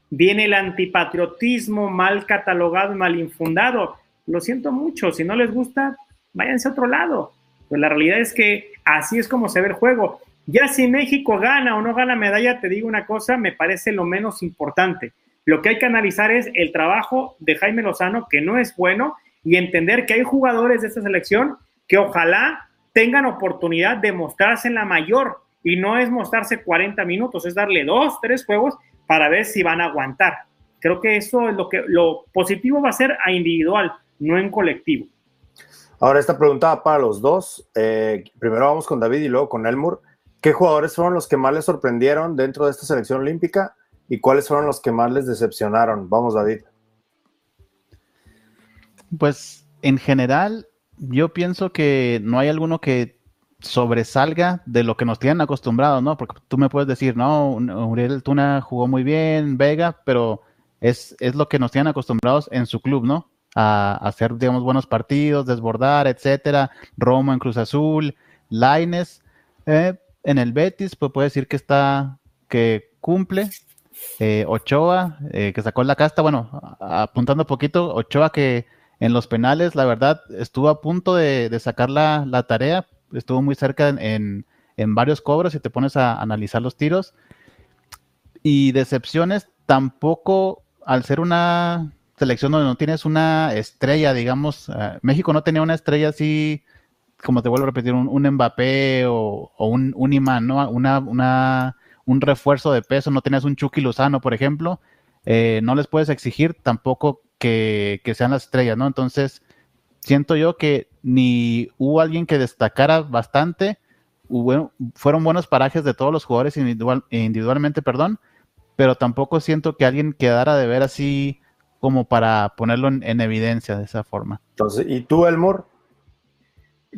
Speaker 2: viene el antipatriotismo mal catalogado y mal infundado. Lo siento mucho, si no les gusta, váyanse a otro lado. Pues la realidad es que así es como se ve el juego. Ya si México gana o no gana medalla, te digo una cosa, me parece lo menos importante. Lo que hay que analizar es el trabajo de Jaime Lozano, que no es bueno, y entender que hay jugadores de esta selección que ojalá tengan oportunidad de mostrarse en la mayor y no es mostrarse 40 minutos, es darle dos, tres juegos para ver si van a aguantar. Creo que eso es lo que lo positivo va a ser a individual, no en colectivo.
Speaker 1: Ahora esta pregunta para los dos. Eh, primero vamos con David y luego con Elmur. ¿Qué jugadores fueron los que más les sorprendieron dentro de esta selección olímpica y cuáles fueron los que más les decepcionaron? Vamos, David.
Speaker 3: Pues en general, yo pienso que no hay alguno que sobresalga de lo que nos tienen acostumbrados, ¿no? Porque tú me puedes decir, no, Uriel Tuna jugó muy bien, Vega, pero es, es lo que nos tienen acostumbrados en su club, ¿no? A, hacer, digamos, buenos partidos, desbordar, etcétera. Romo en Cruz Azul, Laines, eh, en el Betis, pues puede decir que está, que cumple. Eh, Ochoa, eh, que sacó la casta, bueno, apuntando un poquito, Ochoa que en los penales, la verdad, estuvo a punto de, sacar la, tarea, estuvo muy cerca en, varios cobros y te pones a analizar los tiros. Y decepciones tampoco, al ser una selección donde no tienes una estrella, digamos, eh, México no tenía una estrella así, como te vuelvo a repetir, un, un Mbappé o, un, un, imán, ¿no? Una, una, un refuerzo de peso, no tenías un Chucky Lozano, por ejemplo, eh, no les puedes exigir tampoco que, sean las estrellas, ¿no? Entonces, siento yo que ni hubo alguien que destacara bastante, fueron buenos parajes de todos los jugadores individualmente, perdón, pero tampoco siento que alguien quedara de ver así como para ponerlo en, evidencia de esa forma.
Speaker 1: Entonces, ¿y tú, Elmore?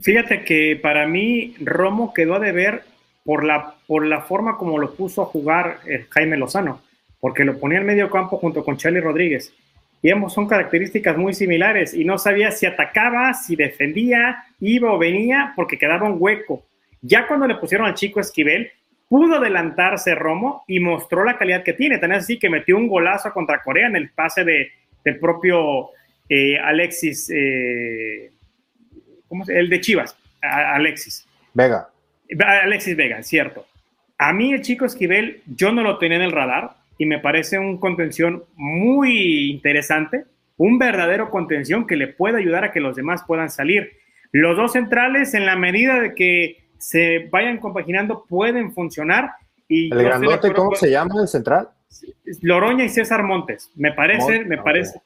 Speaker 2: Fíjate que para mí Romo quedó a deber por la, por la forma como lo puso a jugar eh, Jaime Lozano, porque lo ponía en medio campo junto con Charlie Rodríguez y ambos son características muy similares y no sabía si atacaba, si defendía, iba o venía porque quedaba un hueco. Ya cuando le pusieron al chico Esquivel, pudo adelantarse Romo y mostró la calidad que tiene. Tan así que metió un golazo contra Corea en el pase de, del propio eh, Alexis, eh, ¿cómo se El de Chivas, Alexis.
Speaker 1: Vega.
Speaker 2: Alexis Vega, cierto. A mí el chico Esquivel, yo no lo tenía en el radar y me parece un contención muy interesante, un verdadero contención que le puede ayudar a que los demás puedan salir. Los dos centrales, en la medida de que se vayan compaginando, pueden funcionar. Y
Speaker 1: ¿El grandote cómo se llama el central?
Speaker 2: Loroña y César Montes. Me parece, me parece.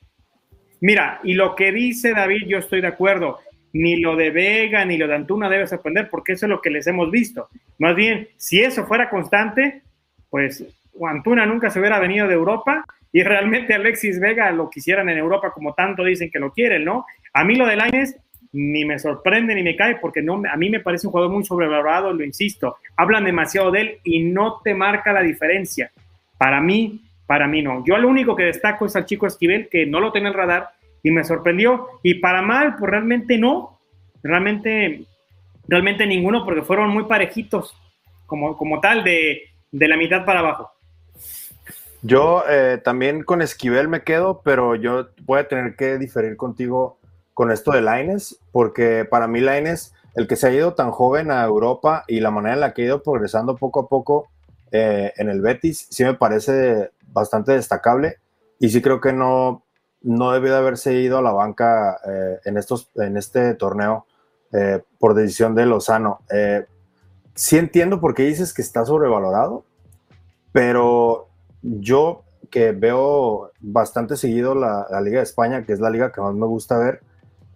Speaker 2: Mira, y lo que dice David, yo estoy de acuerdo. Ni lo de Vega ni lo de Antuna debe sorprender porque eso es lo que les hemos visto. Más bien, si eso fuera constante, pues Antuna nunca se hubiera venido de Europa y realmente Alexis Vega lo quisieran en Europa como tanto dicen que lo quieren, ¿no? A mí lo de Lainez ni me sorprende ni me cae porque no, a mí me parece un jugador muy sobrevalorado, lo insisto. Hablan demasiado de él y no te marca la diferencia. Para mí, para mí no. Yo lo único que destaco es al chico Esquivel que no lo tenía en el radar y me sorprendió. Y para mal, pues realmente no. Realmente, realmente ninguno porque fueron muy parejitos como, como tal de, de la mitad para abajo.
Speaker 1: Yo eh, también con Esquivel me quedo, pero yo voy a tener que diferir contigo con esto de Laines, porque para mí Laines, el que se ha ido tan joven a Europa y la manera en la que ha ido progresando poco a poco eh, en el Betis, sí me parece bastante destacable y sí creo que no, no debió de haberse ido a la banca eh, en, estos, en este torneo por decisión de Lozano. sí entiendo por qué dices que está sobrevalorado, pero yo que veo bastante seguido la, Liga de España, que es la liga que más me gusta ver,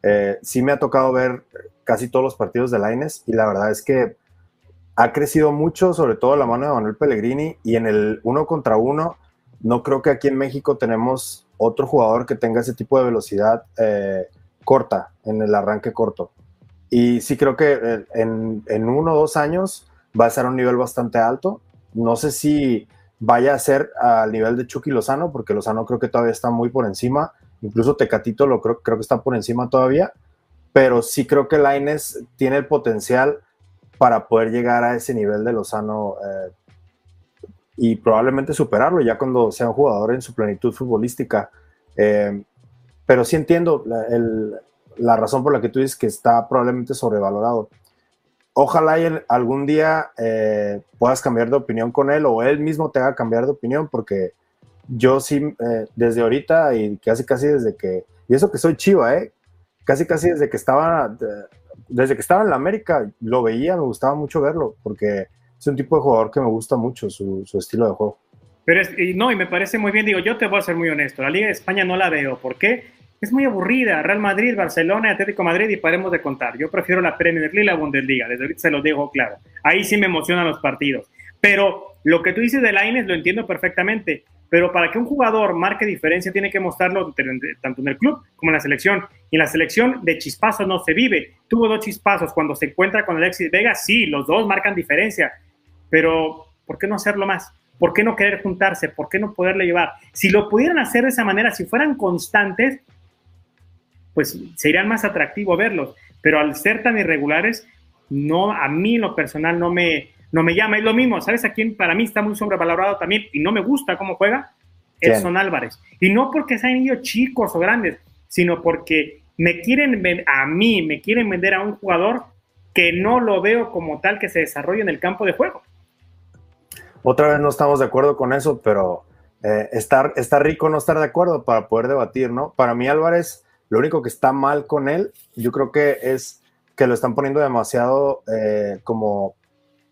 Speaker 1: eh, sí me ha tocado ver casi todos los partidos de Laines y la verdad es que ha crecido mucho, sobre todo la mano de Manuel Pellegrini y en el uno contra uno, no creo que aquí en México tenemos otro jugador que tenga ese tipo de velocidad eh, corta, en el arranque corto. Y sí creo que eh, en, en uno o dos años va a a un nivel bastante alto. No sé si vaya a ser al nivel de Chucky Lozano, porque Lozano creo que todavía está muy por encima. Incluso Tecatito lo creo, creo que está por encima todavía. Pero sí creo que Laines tiene el potencial para poder llegar a ese nivel de Lozano eh, y probablemente superarlo ya cuando sea un jugador en su plenitud futbolística. Eh, pero sí entiendo la, razón por la que tú dices que está probablemente sobrevalorado. Ojalá algún día eh, puedas cambiar de opinión con él o él mismo te haga cambiar de opinión, porque yo sí, desde ahorita y casi casi desde que, y eso que soy chiva, ¿eh? casi casi desde que estaba desde que estaba en la América lo veía, me gustaba mucho verlo, porque es un tipo de jugador que me gusta mucho, su, estilo de juego.
Speaker 2: Pero y no, y me parece muy bien, digo, yo te voy a ser muy honesto, la Liga de España no la veo, ¿por qué? Es muy aburrida, Real Madrid, Barcelona, Atlético Madrid y paremos de contar. Yo prefiero la Premier League y la Bundesliga, desde ahorita se lo digo claro. Ahí sí me emocionan los partidos. Pero lo que tú dices de Laines lo entiendo perfectamente. Pero para que un jugador marque diferencia, tiene que mostrarlo tanto en el club como en la selección. Y en la selección de chispazos no se vive. Tuvo dos chispazos. Cuando se encuentra con Alexis Vega, sí, los dos marcan diferencia. Pero, ¿por qué no hacerlo más? ¿Por qué no querer juntarse? ¿Por qué no poderle llevar? Si lo pudieran hacer de esa manera, si fueran constantes, pues serían más atractivo verlos. Pero al ser tan irregulares, no, a mí en lo personal no me, no me llama. Es lo mismo, ¿sabes a quién para mí está muy sobrevalorado también y no me gusta cómo juega? Edson Álvarez. Y no porque sean ellos chicos o grandes, sino porque me quieren a mí, me quieren vender a un jugador que no lo veo como tal que se desarrolle en el campo de juego.
Speaker 1: Otra vez no estamos de acuerdo con eso, pero eh, está, rico no estar de acuerdo para poder debatir, ¿no? Para mí Álvarez, lo único que está mal con él, yo creo que es que lo están poniendo demasiado eh, como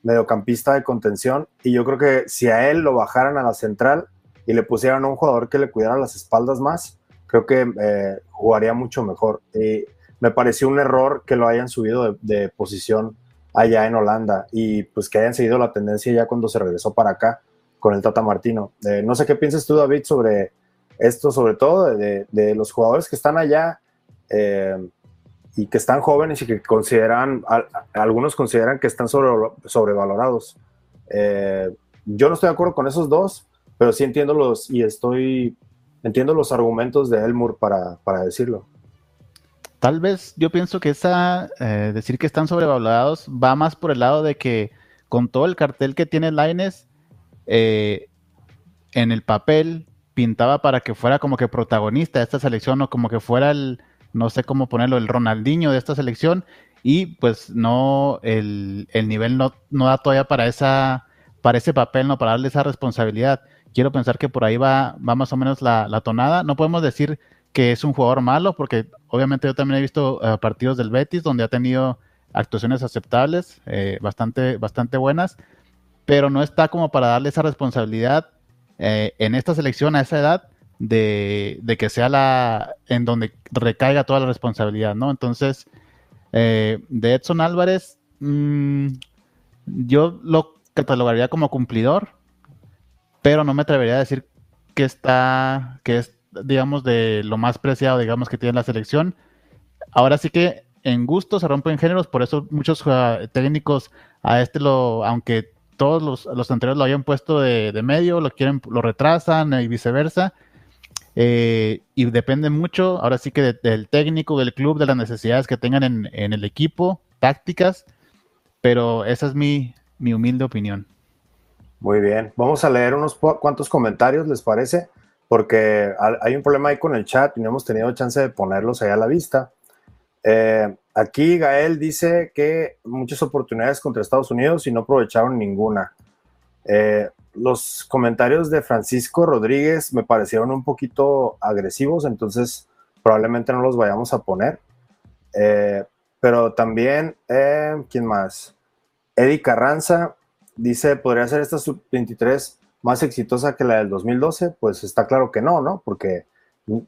Speaker 1: mediocampista de contención y yo creo que si a él lo bajaran a la central y le pusieran a un jugador que le cuidara las espaldas más, creo que eh, jugaría mucho mejor. Y me pareció un error que lo hayan subido de, posición allá en Holanda y pues que hayan seguido la tendencia ya cuando se regresó para acá con el Tata Martino. Eh, no sé qué piensas tú, David, sobre esto, sobre todo de, los jugadores que están allá. Eh, y que están jóvenes y que consideran, algunos consideran que están sobre, sobrevalorados. Eh, yo no estoy de acuerdo con esos dos, pero sí entiendo los y estoy entiendo los argumentos de Elmur para, para decirlo.
Speaker 3: Tal vez yo pienso que esa eh, decir que están sobrevalorados va más por el lado de que con todo el cartel que tiene Laines eh, en el papel pintaba para que fuera como que protagonista de esta selección o como que fuera el, no sé cómo ponerlo, el Ronaldinho de esta selección y pues no, el, nivel no, no, da todavía para, esa, para ese papel, no para darle esa responsabilidad. Quiero pensar que por ahí va, va más o menos la, tonada. No podemos decir que es un jugador malo, porque obviamente yo también he visto eh, partidos del Betis donde ha tenido actuaciones aceptables, eh, bastante, bastante buenas, pero no está como para darle esa responsabilidad eh, en esta selección a esa edad de, que sea la en donde recaiga toda la responsabilidad, ¿no? Entonces, eh, de Edson Álvarez, mm, yo lo catalogaría como cumplidor, pero no me atrevería a decir que está, que digamos, de lo más preciado, digamos, que tiene la selección. Ahora sí que en gusto se rompen géneros, por eso muchos uh, técnicos a este lo, aunque todos los, los anteriores lo hayan puesto de, medio, lo quieren, lo retrasan y viceversa. Eh, y depende mucho, ahora sí que del técnico, del club, de las necesidades que tengan en, el equipo, tácticas, pero esa es mi, humilde opinión.
Speaker 1: Muy bien, vamos a leer unos cuantos comentarios, ¿les parece? Porque hay un problema ahí con el chat y no hemos tenido chance de ponerlos ahí a la vista. Eh, aquí Gael dice que muchas oportunidades contra Estados Unidos y no aprovecharon ninguna. Eh, los comentarios de Francisco Rodríguez me parecieron un poquito agresivos, entonces probablemente no los vayamos a poner. Eh, pero también, ¿quién más? Eddie Carranza dice, ¿podría ser esta sub-23 más exitosa que la del 2012? Pues está claro que no, ¿no? Porque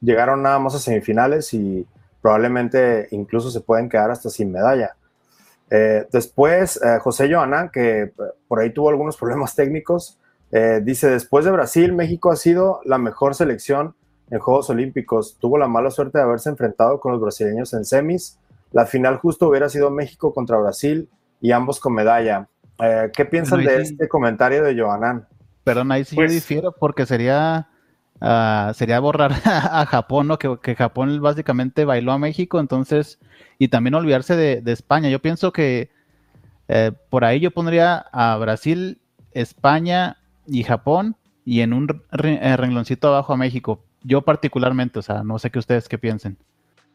Speaker 1: llegaron nada más a semifinales y probablemente incluso se pueden quedar hasta sin medalla. Eh, después, José Joana, que por ahí tuvo algunos problemas técnicos, eh, dice, después de Brasil, México ha sido la mejor selección en Juegos Olímpicos. Tuvo la mala suerte de haberse enfrentado con los brasileños en semis, la final justo hubiera sido México contra Brasil y ambos con medalla. Eh, ¿Qué piensan de este comentario de Johanan?
Speaker 3: Perdón, ahí sí yo pues difiero porque sería, ah, sería borrar a Japón, ¿no? Que, Japón básicamente bailó a México, entonces, y también olvidarse de, España. Yo pienso que eh, por ahí yo pondría a Brasil, España y Japón y en un eh, rengloncito abajo a México. Yo particularmente, o sea, no sé qué ustedes qué piensen.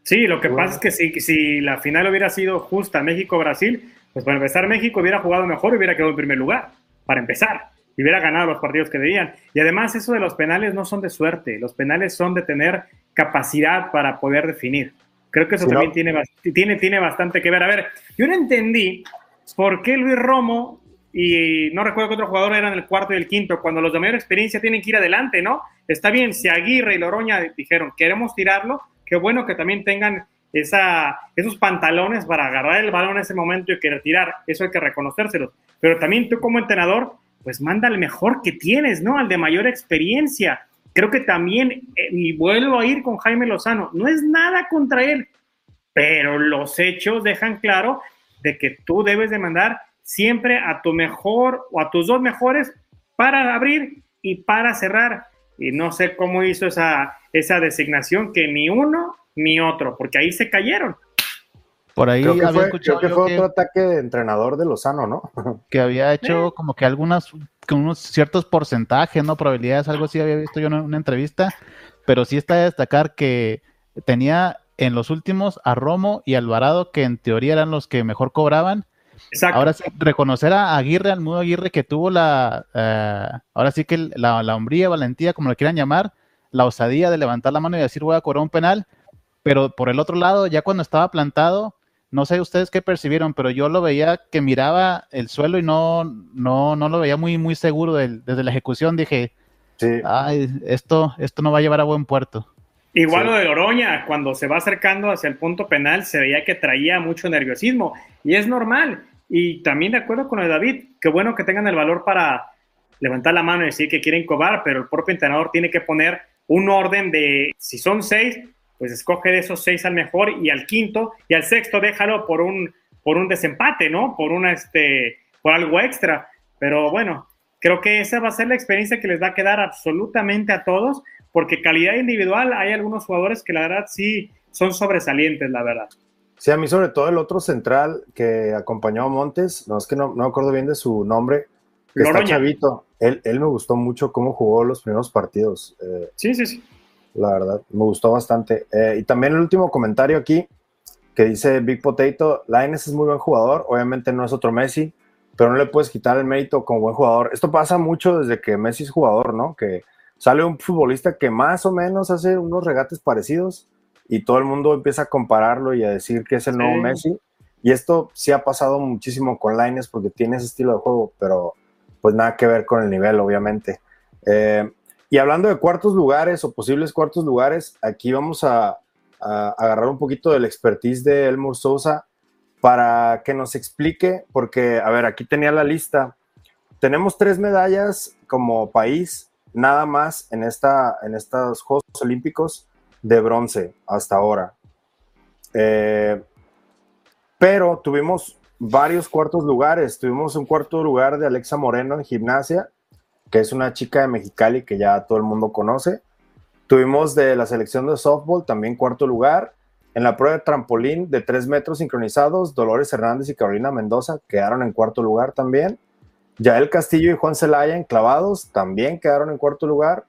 Speaker 2: Sí, lo que pasa es que si, si la final hubiera sido justa México-Brasil, pues para empezar México hubiera jugado mejor y hubiera quedado en primer lugar, para empezar, y hubiera ganado los partidos que debían. Y además eso de los penales no son de suerte, los penales son de tener capacidad para poder definir. Creo que eso también tiene, tiene, tiene bastante que ver. A ver, yo no entendí por qué Luis Romo y no recuerdo qué otro jugador eran el cuarto y el quinto, cuando los de mayor experiencia tienen que ir adelante, ¿no? Está bien, si Aguirre y Loroña dijeron, queremos tirarlo, qué bueno que también tengan esa, esos pantalones para agarrar el balón en ese momento y querer tirar. Eso hay que reconocérselo. Pero también tú como entrenador, pues manda al mejor que tienes, ¿no? Al de mayor experiencia. Creo que también, eh, y vuelvo a ir con Jaime Lozano, no es nada contra él, pero los hechos dejan claro de que tú debes de mandar siempre a tu mejor o a tus dos mejores para abrir y para cerrar. Y no sé cómo hizo esa, esa designación que ni uno ni otro, porque ahí se cayeron.
Speaker 3: Por ahí
Speaker 1: había fue, escuchado que fue otro ataque de entrenador de Lozano, ¿no?
Speaker 3: Que había hecho como que algunas, con unos ciertos porcentajes, ¿no? Probabilidades, algo así había visto yo en una entrevista, pero sí está de destacar que tenía en los últimos a Romo y Alvarado, que en teoría eran los que mejor cobraban. Exacto. Ahora sí, reconocer a Aguirre, al mudo Aguirre, que tuvo la, eh, ahora sí que la, la hombría, valentía, como lo quieran llamar, la osadía de levantar la mano y decir voy a cobrar un penal, pero por el otro lado, ya cuando estaba plantado, no sé ustedes qué percibieron, pero yo lo veía que miraba el suelo y no, no, no lo veía muy, muy seguro desde la ejecución. Dije, Ay, esto, esto no va a llevar a buen puerto.
Speaker 2: Igual lo de Oroña, cuando se va acercando hacia el punto penal, se veía que traía mucho nerviosismo y es normal. Y también de acuerdo con el David, qué bueno que tengan el valor para levantar la mano y decir que quieren cobrar, pero el propio entrenador tiene que poner un orden de, si son seis, pues escoge de esos seis al mejor y al quinto y al sexto déjalo por un, por un desempate, ¿no? Por una, este, por algo extra. Pero bueno, creo que esa va a ser la experiencia que les va a quedar absolutamente a todos, porque calidad individual hay algunos jugadores que la verdad sí son sobresalientes, la verdad.
Speaker 1: Sí, a mí sobre todo el otro central que acompañó a Montes, no es que no, no me acuerdo bien de su nombre, que está chavito. Él, él, me gustó mucho cómo jugó los primeros partidos.
Speaker 2: Eh, sí, sí, sí
Speaker 1: la verdad, me gustó bastante. Eh, y también el último comentario aquí, que dice Big Potato, Laines es muy buen jugador, obviamente no es otro Messi, pero no le puedes quitar el mérito como buen jugador. Esto pasa mucho desde que Messi es jugador, ¿no? Que sale un futbolista que más o menos hace unos regates parecidos y todo el mundo empieza a compararlo y a decir que es el nuevo Messi. Y esto sí ha pasado muchísimo con Laines porque tiene ese estilo de juego, pero pues nada que ver con el nivel, obviamente. Eh, y hablando de cuartos lugares o posibles cuartos lugares, aquí vamos a, agarrar un poquito del expertise de Elmore Sousa para que nos explique, porque, a ver, aquí tenía la lista. Tenemos tres medallas como país, nada más en, esta, en estos Juegos Olímpicos de bronce hasta ahora. Eh, pero tuvimos varios cuartos lugares. Tuvimos un cuarto lugar de Alexa Moreno en gimnasia, que es una chica de Mexicali que ya todo el mundo conoce. Tuvimos de la selección de softball también cuarto lugar. En la prueba de trampolín de tres metros sincronizados, Dolores Hernández y Carolina Mendoza quedaron en cuarto lugar también. Yael Castillo y Juan Celaya clavados también quedaron en cuarto lugar.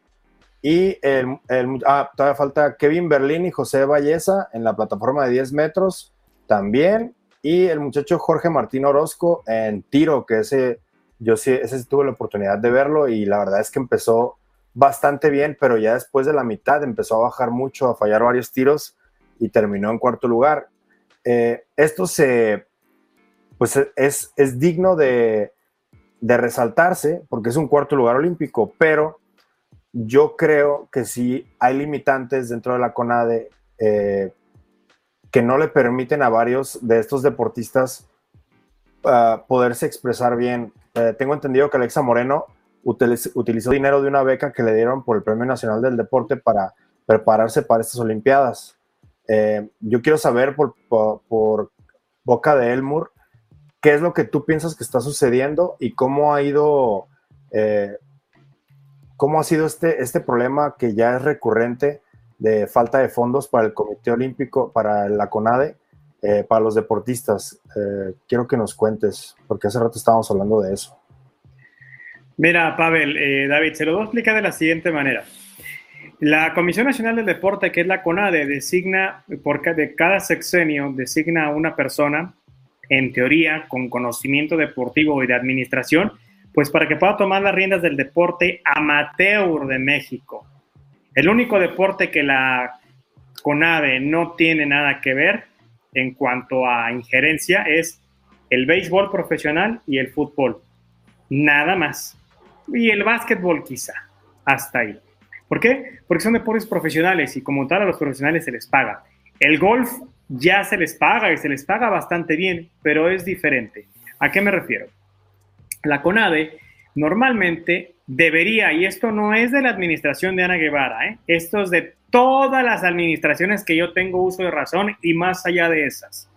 Speaker 1: Y el, ah, todavía falta Kevin Berlín y José Valleza en la plataforma de 10 metros también. Y el muchacho Jorge Martín Orozco en tiro, que ese yo sí, ese sí tuve la oportunidad de verlo y la verdad es que empezó bastante bien, pero ya después de la mitad empezó a bajar mucho, a fallar varios tiros y terminó en cuarto lugar. Eh, esto se, pues es, es digno de, de, resaltarse porque es un cuarto lugar olímpico, pero yo creo que sí hay limitantes dentro de la CONADE eh, que no le permiten a varios de estos deportistas uh, poderse expresar bien. Eh, tengo entendido que Alexa Moreno utilizó dinero de una beca que le dieron por el Premio Nacional del Deporte para prepararse para estas Olimpiadas. Eh, yo quiero saber por, por, boca de Elmur, qué es lo que tú piensas que está sucediendo y cómo ha ido, eh, cómo ha sido este, este problema que ya es recurrente de falta de fondos para el Comité Olímpico, para la CONADE, eh, para los deportistas. quiero que nos cuentes, porque hace rato estábamos hablando de eso.
Speaker 2: Mira, Pavel, David, se lo voy a explicar de la siguiente manera. La Comisión Nacional del Deporte, que es la CONADE, designa, por de cada sexenio, designa a una persona, en teoría, con conocimiento deportivo y de administración, pues para que pueda tomar las riendas del deporte amateur de México. El único deporte que la CONADE no tiene nada que ver en cuanto a injerencia es el béisbol profesional y el fútbol. Nada más. Y el básquetbol quizá. Hasta ahí. ¿Por qué? Porque son deportes profesionales y como tal a los profesionales se les paga. El golf ya se les paga y se les paga bastante bien, pero es diferente. ¿A qué me refiero? La CONADE normalmente debería, y esto no es de la administración de Ana Guevara, ¿eh? esto es de todas las administraciones que yo tengo uso de razón y más allá de esas.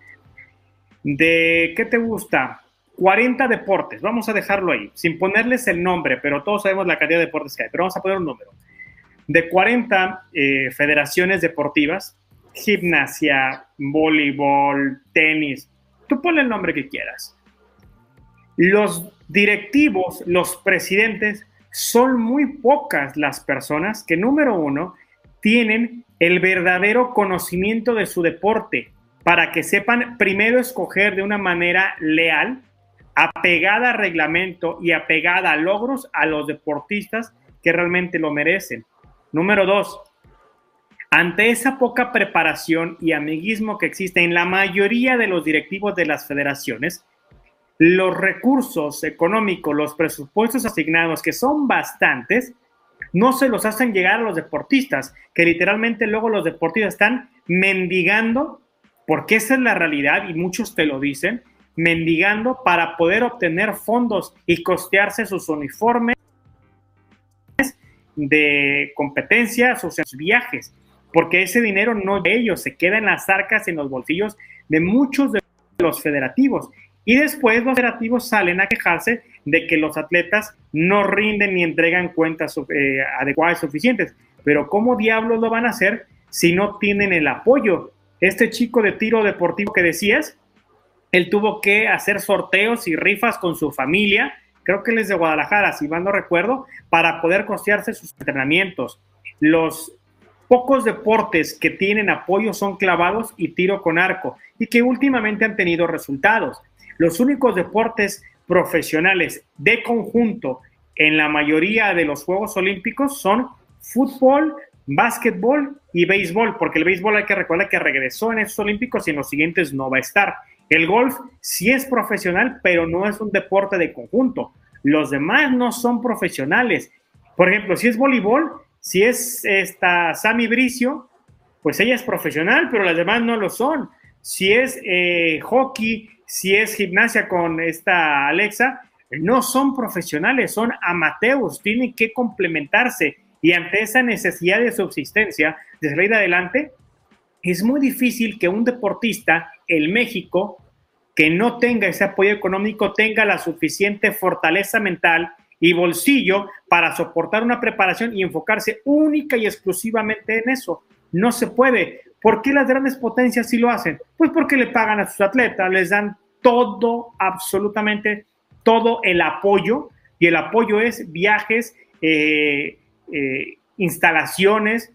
Speaker 2: ¿De qué te gusta? 40 deportes, vamos a dejarlo ahí, sin ponerles el nombre, pero todos sabemos la cantidad de deportes que hay, pero vamos a poner un número de 40 eh, federaciones deportivas, gimnasia, voleibol, tenis, tú ponle el nombre que quieras. Los directivos, los presidentes, son muy pocas las personas que, número uno, tienen el verdadero conocimiento de su deporte para que sepan primero escoger de una manera leal, apegada a reglamento y apegada a logros a los deportistas que realmente lo merecen. Número dos, ante esa poca preparación y amiguismo que existe en la mayoría de los directivos de las federaciones, los recursos económicos, los presupuestos asignados, que son bastantes, no se los hacen llegar a los deportistas, que literalmente luego los deportistas están mendigando, porque esa es la realidad y muchos te lo dicen, mendigando para poder obtener fondos y costearse sus uniformes de competencias o sea, sus viajes, porque ese dinero no de ellos, se queda en las arcas, en los bolsillos de muchos de los federativos. Y después los federativos salen a quejarse de que los atletas no rinden ni entregan cuentas eh, adecuadas suficientes. Pero ¿cómo diablos lo van a hacer si no tienen el apoyo? Este chico de tiro deportivo que decías, él tuvo que hacer sorteos y rifas con su familia creo que él es de Guadalajara, si mal no recuerdo, para poder costearse sus entrenamientos. Los pocos deportes que tienen apoyo son clavados y tiro con arco, y que últimamente han tenido resultados. Los únicos deportes profesionales de conjunto en la mayoría de los Juegos Olímpicos son fútbol, básquetbol y béisbol, porque el béisbol hay que recordar que regresó en esos Olímpicos y en los siguientes no va a estar. El golf sí es profesional, pero no es un deporte de conjunto. Los demás no son profesionales. Por ejemplo, si es voleibol, si es esta Sami Bricio, pues ella es profesional, pero las demás no lo son. Si es eh, hockey, si es gimnasia con esta Alexa, no son profesionales, son amateurs, tienen que complementarse. Y ante esa necesidad de subsistencia, de salir adelante, es muy difícil que un deportista en México que no tenga ese apoyo económico tenga la suficiente fortaleza mental y bolsillo para soportar una preparación y enfocarse única y exclusivamente en eso. No se puede. ¿Por qué las grandes potencias sí lo hacen? Pues porque le pagan a sus atletas, les dan todo, absolutamente todo el apoyo, y el apoyo es viajes, eh, eh, instalaciones,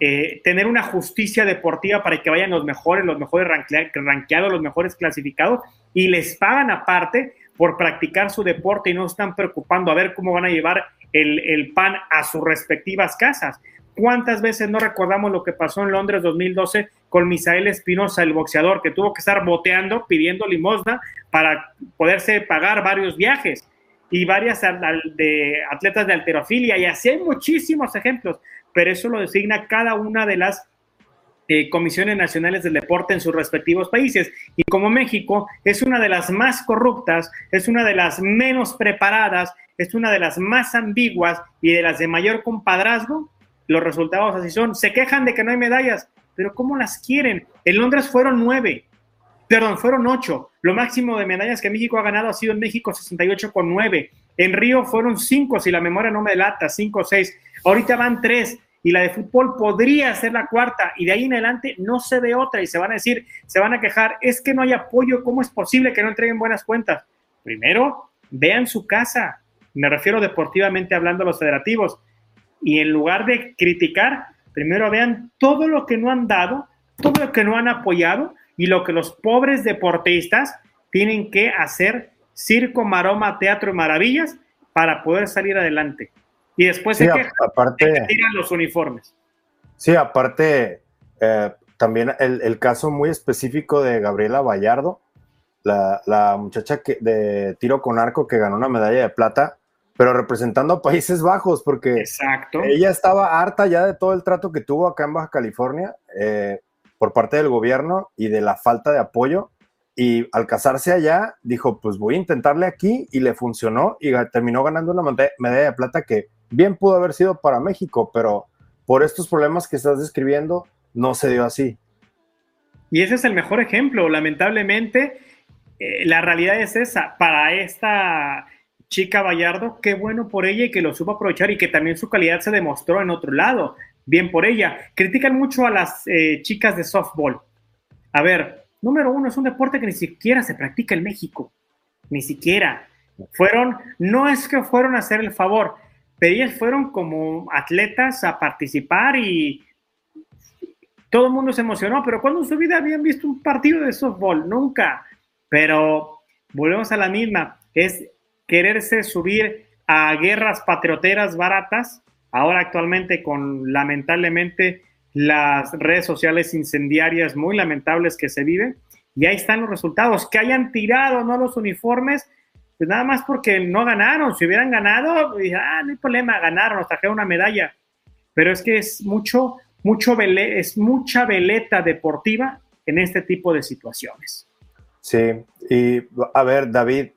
Speaker 2: eh, tener una justicia deportiva para que vayan los mejores, los mejores ranqueados, los mejores clasificados, y les pagan aparte por practicar su deporte y no están preocupando a ver cómo van a llevar el, el pan a sus respectivas casas. ¿Cuántas veces no recordamos lo que pasó en Londres 2012 con Misael Espinosa, el boxeador, que tuvo que estar boteando, pidiendo limosna para poderse pagar varios viajes? Y varias de atletas de alterofilia, y así hay muchísimos ejemplos pero eso lo designa cada una de las eh, comisiones nacionales del deporte en sus respectivos países. Y como México es una de las más corruptas, es una de las menos preparadas, es una de las más ambiguas y de las de mayor compadrazgo, los resultados así son. Se quejan de que no hay medallas, pero ¿cómo las quieren? En Londres fueron nueve, perdón, fueron ocho. Lo máximo de medallas que México ha ganado ha sido en México 68 con nueve. En Río fueron cinco, si la memoria no me delata, cinco o seis. Ahorita van tres y la de fútbol podría ser la cuarta y de ahí en adelante no se ve otra y se van a decir, se van a quejar, es que no hay apoyo, ¿cómo es posible que no entreguen buenas cuentas? Primero, vean su casa, me refiero deportivamente hablando a los federativos, y en lugar de criticar, primero vean todo lo que no han dado, todo lo que no han apoyado y lo que los pobres deportistas tienen que hacer circo, maroma, teatro y maravillas para poder salir adelante. Y después se
Speaker 1: aparte,
Speaker 2: tiran los uniformes.
Speaker 1: Sí, aparte, eh, también el, caso muy específico de Gabriela Vallardo, la, muchacha que, de tiro con arco que ganó una medalla de plata, pero representando a Países Bajos, porque
Speaker 2: Exacto.
Speaker 1: ella estaba harta ya de todo el trato que tuvo acá en Baja California eh, por parte del gobierno y de la falta de apoyo. Y al casarse allá, dijo, pues voy a intentarle aquí y le funcionó y terminó ganando una medalla de plata que bien pudo haber sido para México, pero por estos problemas que estás describiendo, no se dio así.
Speaker 2: Y ese es el mejor ejemplo. Lamentablemente, eh, la realidad es esa. Para esta chica Vallardo, qué bueno por ella y que lo supo aprovechar y que también su calidad se demostró en otro lado. Bien por ella. Critican mucho a las eh, chicas de softball. A ver, número uno, es un deporte que ni siquiera se practica en México. Ni siquiera. Fueron, no es que fueron a hacer el favor, pero ellas fueron como atletas a participar y todo el mundo se emocionó. Pero cuando en su vida habían visto un partido de softball? Nunca. Pero volvemos a la misma. Es quererse subir a guerras patrioteras baratas, ahora actualmente con lamentablemente las redes sociales incendiarias muy lamentables que se viven, y ahí están los resultados, que hayan tirado no los uniformes, pues nada más porque no ganaron, si hubieran ganado, pues, ah, no hay problema, ganaron, nos trajeron una medalla, pero es que es mucho, mucho es mucha veleta deportiva en este tipo de situaciones.
Speaker 1: Sí, y a ver, David,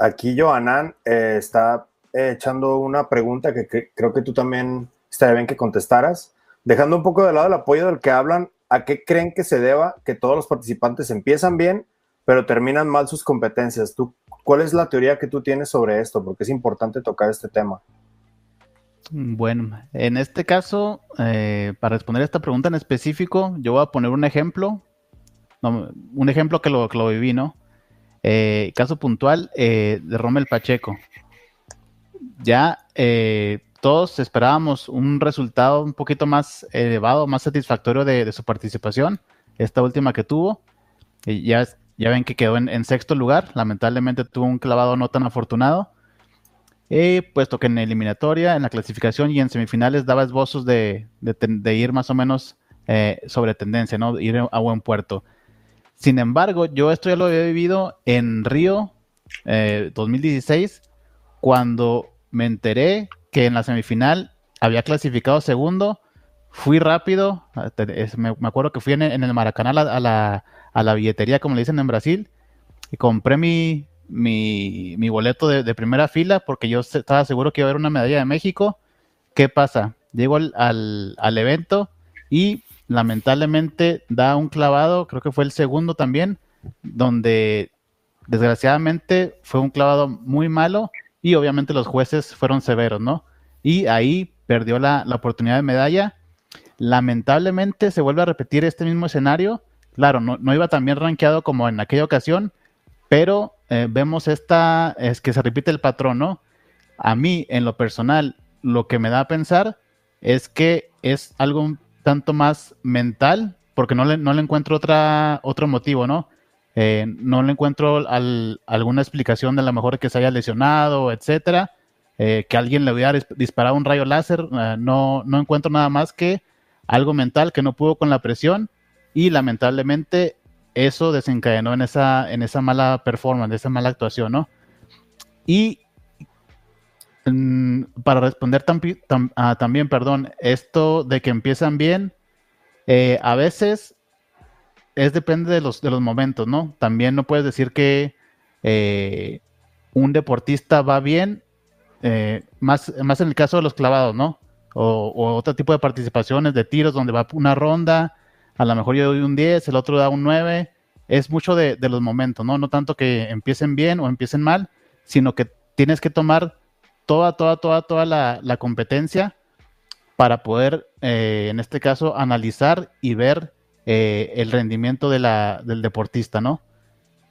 Speaker 1: aquí Johanan eh, está echando una pregunta que, creo que tú también estaría bien que contestaras. Dejando un poco de lado el apoyo del que hablan, ¿a qué creen que se deba que todos los participantes empiezan bien, pero terminan mal sus competencias? ¿Tú, ¿Cuál es la teoría que tú tienes sobre esto? Porque es importante tocar este tema.
Speaker 3: Bueno, en este caso, eh, para responder a esta pregunta en específico, yo voy a poner un ejemplo, un ejemplo que lo, que lo viví, ¿no? Eh, caso puntual eh, de Rommel Pacheco. Ya eh, todos esperábamos un resultado un poquito más elevado, más satisfactorio de, su participación, esta última que tuvo. ya, ya ven que quedó en, sexto lugar, lamentablemente tuvo un clavado no tan afortunado, puesto que en eliminatoria, en la clasificación y en semifinales daba esbozos de, de ir más o menos sobre tendencia, ¿no? ir a buen puerto. Sin embargo, yo esto ya lo había vivido en Río 2016, eh, cuando me enteré que en la semifinal había clasificado segundo. Fui rápido, me, acuerdo que fui en, el Maracaná a la, billetería, como le dicen en Brasil, y compré mi, mi, boleto de, primera fila porque yo estaba seguro que iba a haber una medalla de México. ¿Qué pasa? Llego al, al evento y lamentablemente da un clavado, creo que fue el segundo también, donde desgraciadamente fue un clavado muy malo y obviamente los jueces fueron severos, ¿no? Y ahí perdió la, oportunidad de medalla. Lamentablemente se vuelve a repetir este mismo escenario. Claro, no, iba tan bien rankeado como en aquella ocasión, pero eh, vemos esta, es que se repite el patrón, ¿no? A mí, en lo personal, lo que me da a pensar es que es algo tanto más mental, porque no le, no le encuentro otra, otro motivo, ¿no? Eh, no le encuentro alguna explicación de la mejor que se haya lesionado, etcétera. Eh, que alguien le hubiera disparado un rayo láser, eh, no, no encuentro nada más que algo mental que no pudo con la presión y lamentablemente eso desencadenó en esa, en esa mala performance, esa mala actuación, ¿no? Y para responder ah, también, perdón, esto de que empiezan bien, eh, a veces es depende de los, de los momentos, ¿no? También no puedes decir que eh, un deportista va bien, eh, más, más en el caso de los clavados, ¿no? O, otro tipo de participaciones de tiros donde va una ronda, a lo mejor yo doy un 10, el otro da un 9, es mucho de, los momentos, ¿no? No tanto que empiecen bien o empiecen mal, sino que tienes que tomar toda, toda, toda, toda la, competencia para poder, eh, en este caso, analizar y ver eh, el rendimiento de la, del deportista, ¿no?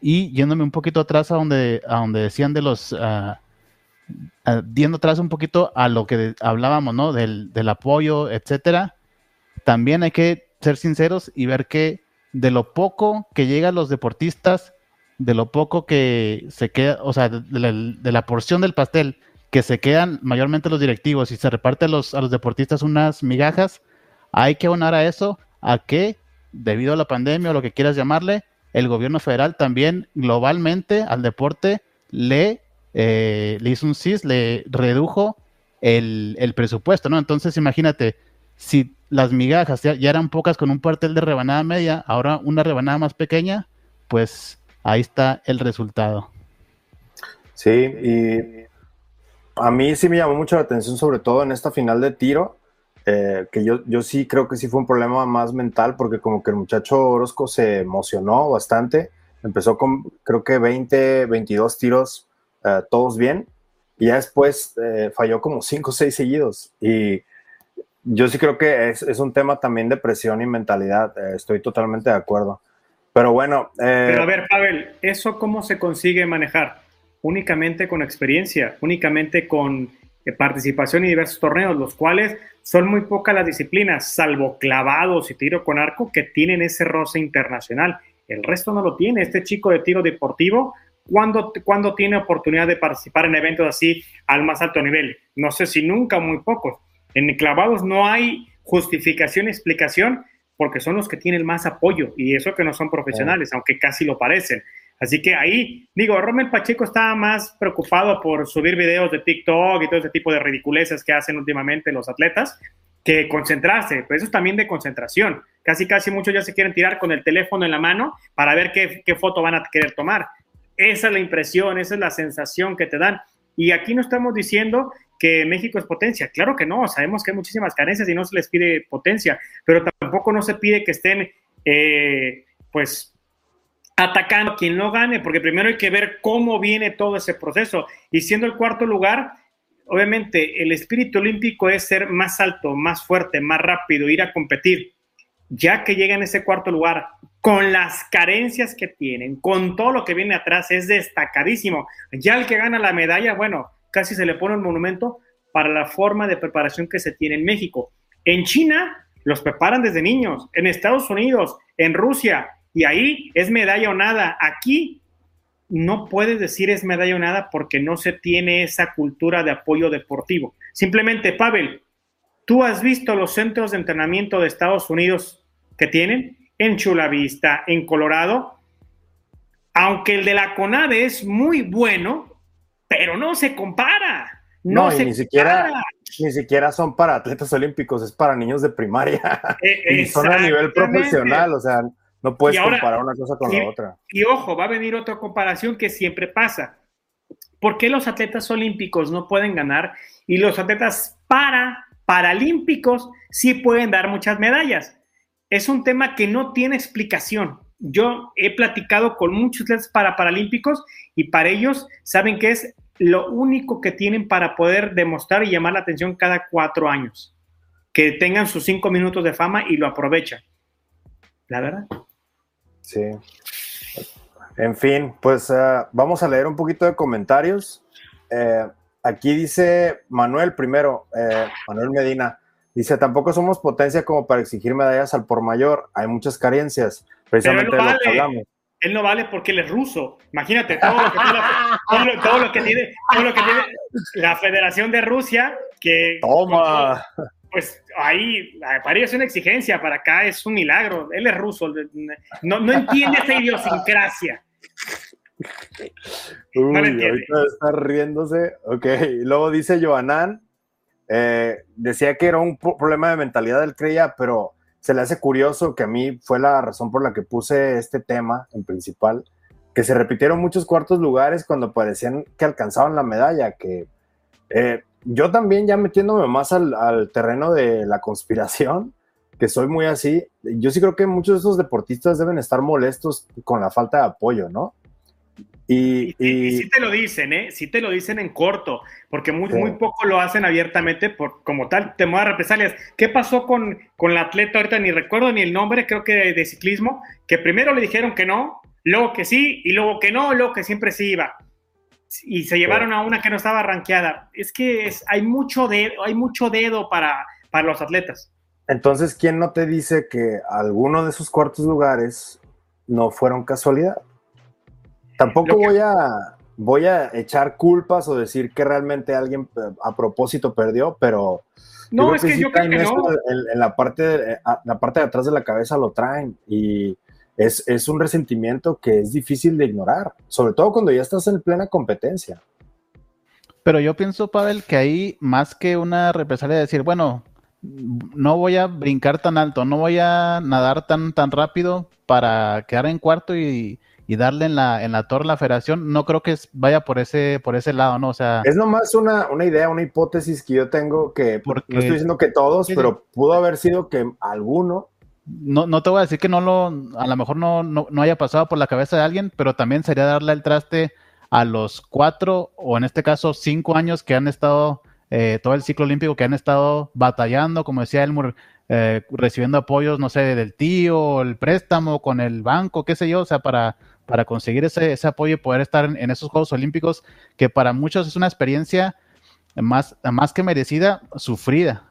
Speaker 3: Y yéndome un poquito atrás a donde, a donde decían de los... Uh, yendo atrás un poquito a lo que hablábamos, ¿no? Del, del apoyo, etcétera. También hay que ser sinceros y ver que de lo poco que llega a los deportistas, de lo poco que se queda, o sea, de la, porción del pastel que se quedan mayormente los directivos y se reparte a los, deportistas unas migajas, hay que abonar a eso, a que debido a la pandemia o lo que quieras llamarle, el gobierno federal también globalmente al deporte le, eh, hizo un CIS, le redujo el, presupuesto, ¿no? Entonces imagínate, si las migajas ya, eran pocas con un pastel de rebanada media, ahora una rebanada más pequeña, pues ahí está el resultado.
Speaker 1: Sí, y a mí sí me llamó mucho la atención, sobre todo en esta final de tiro, eh, que yo, yo sí creo que sí fue un problema más mental, porque como que el muchacho Orozco se emocionó bastante, empezó con creo que 20, 22 tiros, eh, todos bien, y ya después eh, falló como 5 o 6 seguidos, y yo sí creo que es, un tema también de presión y mentalidad. Estoy totalmente de acuerdo. Pero bueno.
Speaker 2: Pero a ver, Pavel, ¿eso cómo se consigue manejar? Únicamente con experiencia, únicamente con eh, participación en diversos torneos, los cuales son muy pocas las disciplinas, salvo clavados y tiro con arco, que tienen ese roce internacional. El resto no lo tiene. Este chico de tiro deportivo, ¿cuándo, ¿cuándo tiene oportunidad de participar en eventos así al más alto nivel? No sé si nunca, muy pocos. En clavados no hay justificación, explicación, porque son los que tienen más apoyo y eso que no son profesionales, aunque casi lo parecen. Así que ahí, digo, Romel Pacheco estaba más preocupado por subir videos de TikTok y todo ese tipo de ridiculeces que hacen últimamente los atletas que concentrarse, pues eso es también de concentración. Casi, casi muchos ya se quieren tirar con el teléfono en la mano para ver qué, qué foto van a querer tomar. Esa es la impresión, esa es la sensación que te dan. Y aquí no estamos diciendo que México es potencia. Claro que no, sabemos que hay muchísimas carencias y no se les pide potencia, pero tampoco no se pide que estén, eh, pues, atacando a quien no gane, porque primero hay que ver cómo viene todo ese proceso. Y siendo el cuarto lugar, obviamente el espíritu olímpico es ser más alto, más fuerte, más rápido, ir a competir. Ya que llega en ese cuarto lugar, con las carencias que tienen, con todo lo que viene atrás, es destacadísimo. Ya el que gana la medalla, bueno, casi se le pone un monumento para la forma de preparación que se tiene en México. En China los preparan desde niños, en Estados Unidos, en Rusia, y ahí es medalla o nada. Aquí no puedes decir es medalla o nada porque no se tiene esa cultura de apoyo deportivo. Simplemente, Pavel, tú has visto los centros de entrenamiento de Estados Unidos que tienen en Chula Vista, en Colorado. Aunque el de la CONADE es muy bueno, pero no se compara. No, se
Speaker 1: ni siquiera, ni siquiera son para atletas olímpicos, es para niños de primaria. Eh, y son a nivel profesional, o sea, no puedes comparar una cosa con la otra.
Speaker 2: Y ojo, va a venir otra comparación que siempre pasa. ¿Por qué los atletas olímpicos no pueden ganar y los atletas para paralímpicos sí pueden dar muchas medallas? Es un tema que no tiene explicación. Yo he platicado con muchos atletas para paralímpicos y para ellos saben que es lo único que tienen para poder demostrar y llamar la atención cada cuatro años. Que tengan sus cinco minutos de fama y lo aprovechan. La verdad.
Speaker 1: Sí. En fin, pues eh, vamos a leer un poquito de comentarios. Eh, aquí dice Manuel primero, eh, Manuel Medina, dice, tampoco somos potencia como para exigir medallas al por mayor, hay muchas carencias, precisamente
Speaker 2: lo que hablamos él no vale porque él es ruso. Imagínate todo lo que tiene, todo lo, que tiene, la Federación de Rusia, que...
Speaker 1: Toma.
Speaker 2: Pues ahí, para ellos es una exigencia, para acá es un milagro. Él es ruso, no, no entiende esa idiosincrasia.
Speaker 1: Uy, ahorita está riéndose. Ok, luego dice Joanán, eh, decía que era un problema de mentalidad, él creía, pero se le hace curioso que a mí fue la razón por la que puse este tema en principal, que se repitieron muchos cuartos lugares cuando parecían que alcanzaban la medalla, que eh, yo también ya metiéndome más al, terreno de la conspiración, que soy muy así. Yo sí creo que muchos de estos deportistas deben estar molestos con la falta de apoyo, ¿no?
Speaker 2: Y, y, sí te lo dicen, ¿eh? Sí te lo dicen en corto, porque muy, muy poco lo hacen abiertamente por, como tal, temor a represalias. ¿Qué pasó con, con la atleta ahorita? Ni recuerdo ni el nombre, creo que de, ciclismo, que primero le dijeron que no, luego que sí, y luego que no, luego que siempre sí iba. Y se llevaron a una que no estaba rankeada. Es que es, hay, mucho dedo, hay mucho dedo para, para los atletas.
Speaker 1: Entonces, ¿quién no te dice que alguno de esos cuartos lugares no fueron casualidad? Tampoco voy a voy a echar culpas o decir que realmente alguien eh, a propósito perdió, pero
Speaker 2: no, es que, yo creo que no.
Speaker 1: En, la parte, eh, la parte de atrás de la cabeza lo traen y es, es, un resentimiento que es difícil de ignorar, sobre todo cuando ya estás en plena competencia.
Speaker 3: Pero yo pienso, Pavel, que ahí más que una represalia de decir, bueno, no voy a brincar tan alto, no voy a nadar tan, tan rápido para quedar en cuarto y, y darle en la, en la torre la federación, no creo que vaya por ese, por ese lado, ¿no? O sea.
Speaker 1: Es nomás una, una idea, una hipótesis que yo tengo que porque, no estoy diciendo que todos, pero pudo haber sido que alguno.
Speaker 3: No, no te voy a decir que no lo, a lo mejor no, no, no haya pasado por la cabeza de alguien, pero también sería darle el traste a los cuatro, o en este caso cinco años que han estado, eh, todo el ciclo olímpico, que han estado batallando, como decía Elmur, eh, recibiendo apoyos, no sé, del tío, el préstamo con el banco, qué sé yo, o sea, para para conseguir ese, apoyo y poder estar en, esos Juegos Olímpicos, que para muchos es una experiencia más, más que merecida, sufrida.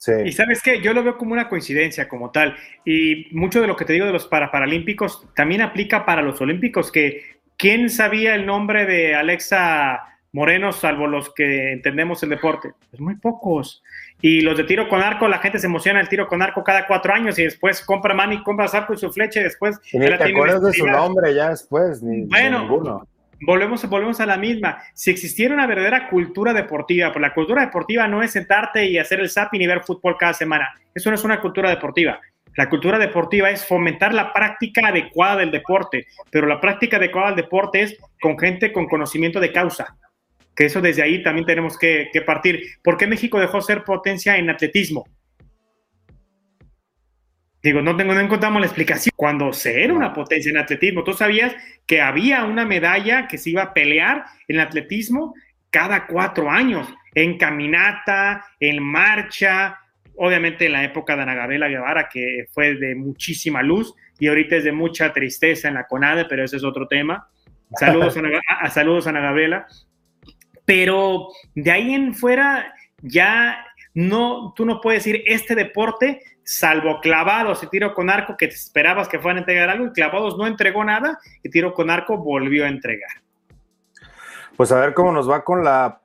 Speaker 2: Sí. Y sabes qué, yo lo veo como una coincidencia como tal. Y mucho de lo que te digo de los para paralímpicos también aplica para los olímpicos, que ¿quién sabía el nombre de Alexa Moreno salvo los que entendemos el deporte? Pues muy pocos. Y los de tiro con arco, la gente se emociona el tiro con arco cada cuatro años y después compra mani, compra arco y su flecha y después...
Speaker 1: ni te acuerdas de su nombre ya después, ni,
Speaker 2: bueno, Volvemos, volvemos a la misma. Si existiera una verdadera cultura deportiva, pues la cultura deportiva no es sentarte y hacer el zapping y ver fútbol cada semana. Eso no es una cultura deportiva. La cultura deportiva es fomentar la práctica adecuada del deporte, pero la práctica adecuada del deporte es con gente con conocimiento de causa que eso desde ahí también tenemos que, partir. ¿Por qué México dejó ser potencia en atletismo? Digo, no, tengo, no encontramos la explicación. Cuando se era una potencia en atletismo, tú sabías que había una medalla que se iba a pelear en atletismo cada cuatro años, en caminata, en marcha, obviamente en la época de Ana Gabriela Guevara, que fue de muchísima luz, y ahorita es de mucha tristeza en la CONADE, pero ese es otro tema. Saludos a, saludos a Ana Gabriela pero de ahí en fuera ya no, tú no puedes decir este deporte, salvo clavados y tiro con arco, que te esperabas que fueran a entregar algo, y clavados no entregó nada, y tiro con arco volvió a entregar.
Speaker 1: Pues a ver cómo nos va con la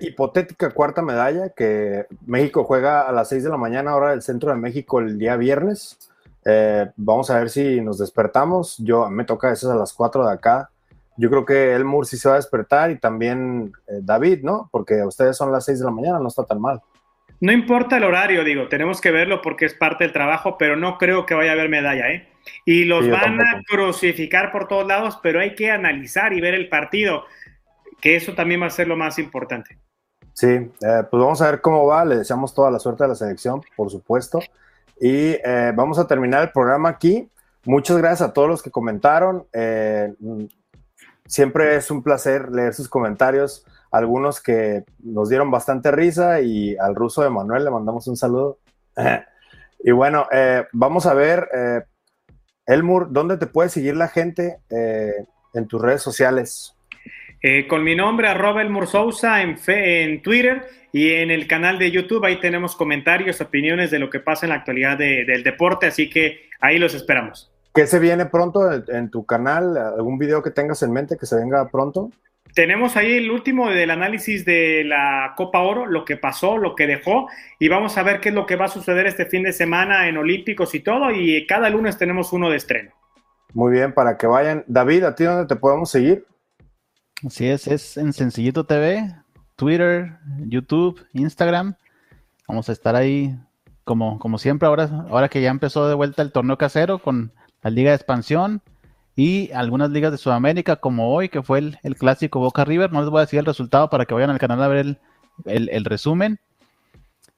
Speaker 1: hipotética cuarta medalla, que México juega a las 6 de la mañana, hora del centro de México, el día viernes. Eh, vamos a ver si nos despertamos. Yo me toca eso a las 4 de acá yo creo que el sí se va a despertar y también eh, David, ¿no? Porque ustedes son las 6 de la mañana, no está tan mal.
Speaker 2: No importa el horario, digo, tenemos que verlo porque es parte del trabajo, pero no creo que vaya a haber medalla, ¿eh? Y los van a crucificar por todos lados, pero hay que analizar y ver el partido, que eso también va a ser lo más importante.
Speaker 1: Sí, eh, pues vamos a ver cómo va, le deseamos toda la suerte a la selección, por supuesto. Y eh, vamos a terminar el programa aquí. Muchas gracias a todos los que comentaron. Siempre es un placer leer sus comentarios, algunos que nos dieron bastante risa y al ruso de Manuel le mandamos un saludo. y bueno, eh, vamos a ver, eh, Elmur, ¿dónde te puede seguir la gente eh, en tus redes sociales?
Speaker 2: con mi nombre, arroba Elmur Sousa en, en Twitter y en el canal de YouTube. Ahí tenemos comentarios, opiniones de lo que pasa en la actualidad del deporte, así que ahí los esperamos.
Speaker 1: ¿Qué se viene pronto en, tu canal? ¿Algún video que tengas en mente que se venga pronto?
Speaker 2: Tenemos ahí el último del análisis de la Copa Oro, lo que pasó, lo que dejó, y vamos a ver qué es lo que va a suceder este fin de semana en Olímpicos y todo, y cada lunes tenemos uno de estreno.
Speaker 1: Muy bien, para que vayan. David, ¿a ti dónde te podemos seguir?
Speaker 3: Así es, es en Sencillito TV, Twitter, YouTube, Instagram. Vamos a estar ahí como, como siempre, ahora, ahora que ya empezó de vuelta el torneo casero con la Liga de Expansión y algunas ligas de Sudamérica, como hoy, que fue el, clásico Boca River. No les voy a decir el resultado para que vayan al canal a ver el, resumen.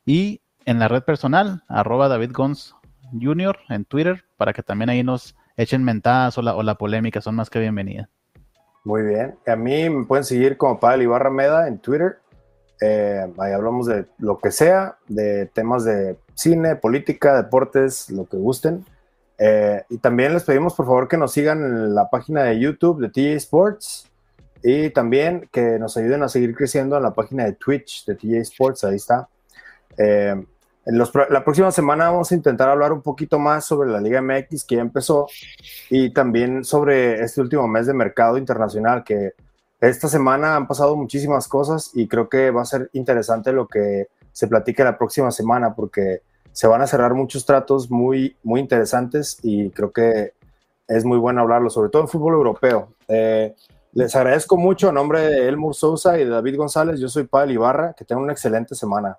Speaker 3: Y en la red personal, arroba David Gons Jr. en Twitter, para que también ahí nos echen mentadas o la, o la polémica, son más que bienvenidas.
Speaker 1: Muy bien. A mí me pueden seguir como Padre Ibarra Meda en Twitter. Eh, ahí hablamos de lo que sea, de temas de cine, política, deportes, lo que gusten. Eh, y también les pedimos por favor que nos sigan en la página de YouTube de TJ Sports y también que nos ayuden a seguir creciendo en la página de Twitch de TJ Sports. Ahí está. Eh, en la próxima semana vamos a intentar hablar un poquito más sobre la Liga MX que ya empezó y también sobre este último mes de mercado internacional que esta semana han pasado muchísimas cosas y creo que va a ser interesante lo que se platique la próxima semana porque se van a cerrar muchos tratos muy, muy interesantes y creo que es muy bueno hablarlo, sobre todo en fútbol europeo. Eh, les agradezco mucho a nombre de Elmur Sousa y de David González. Yo soy Pablo Ibarra. Que tengan una excelente semana.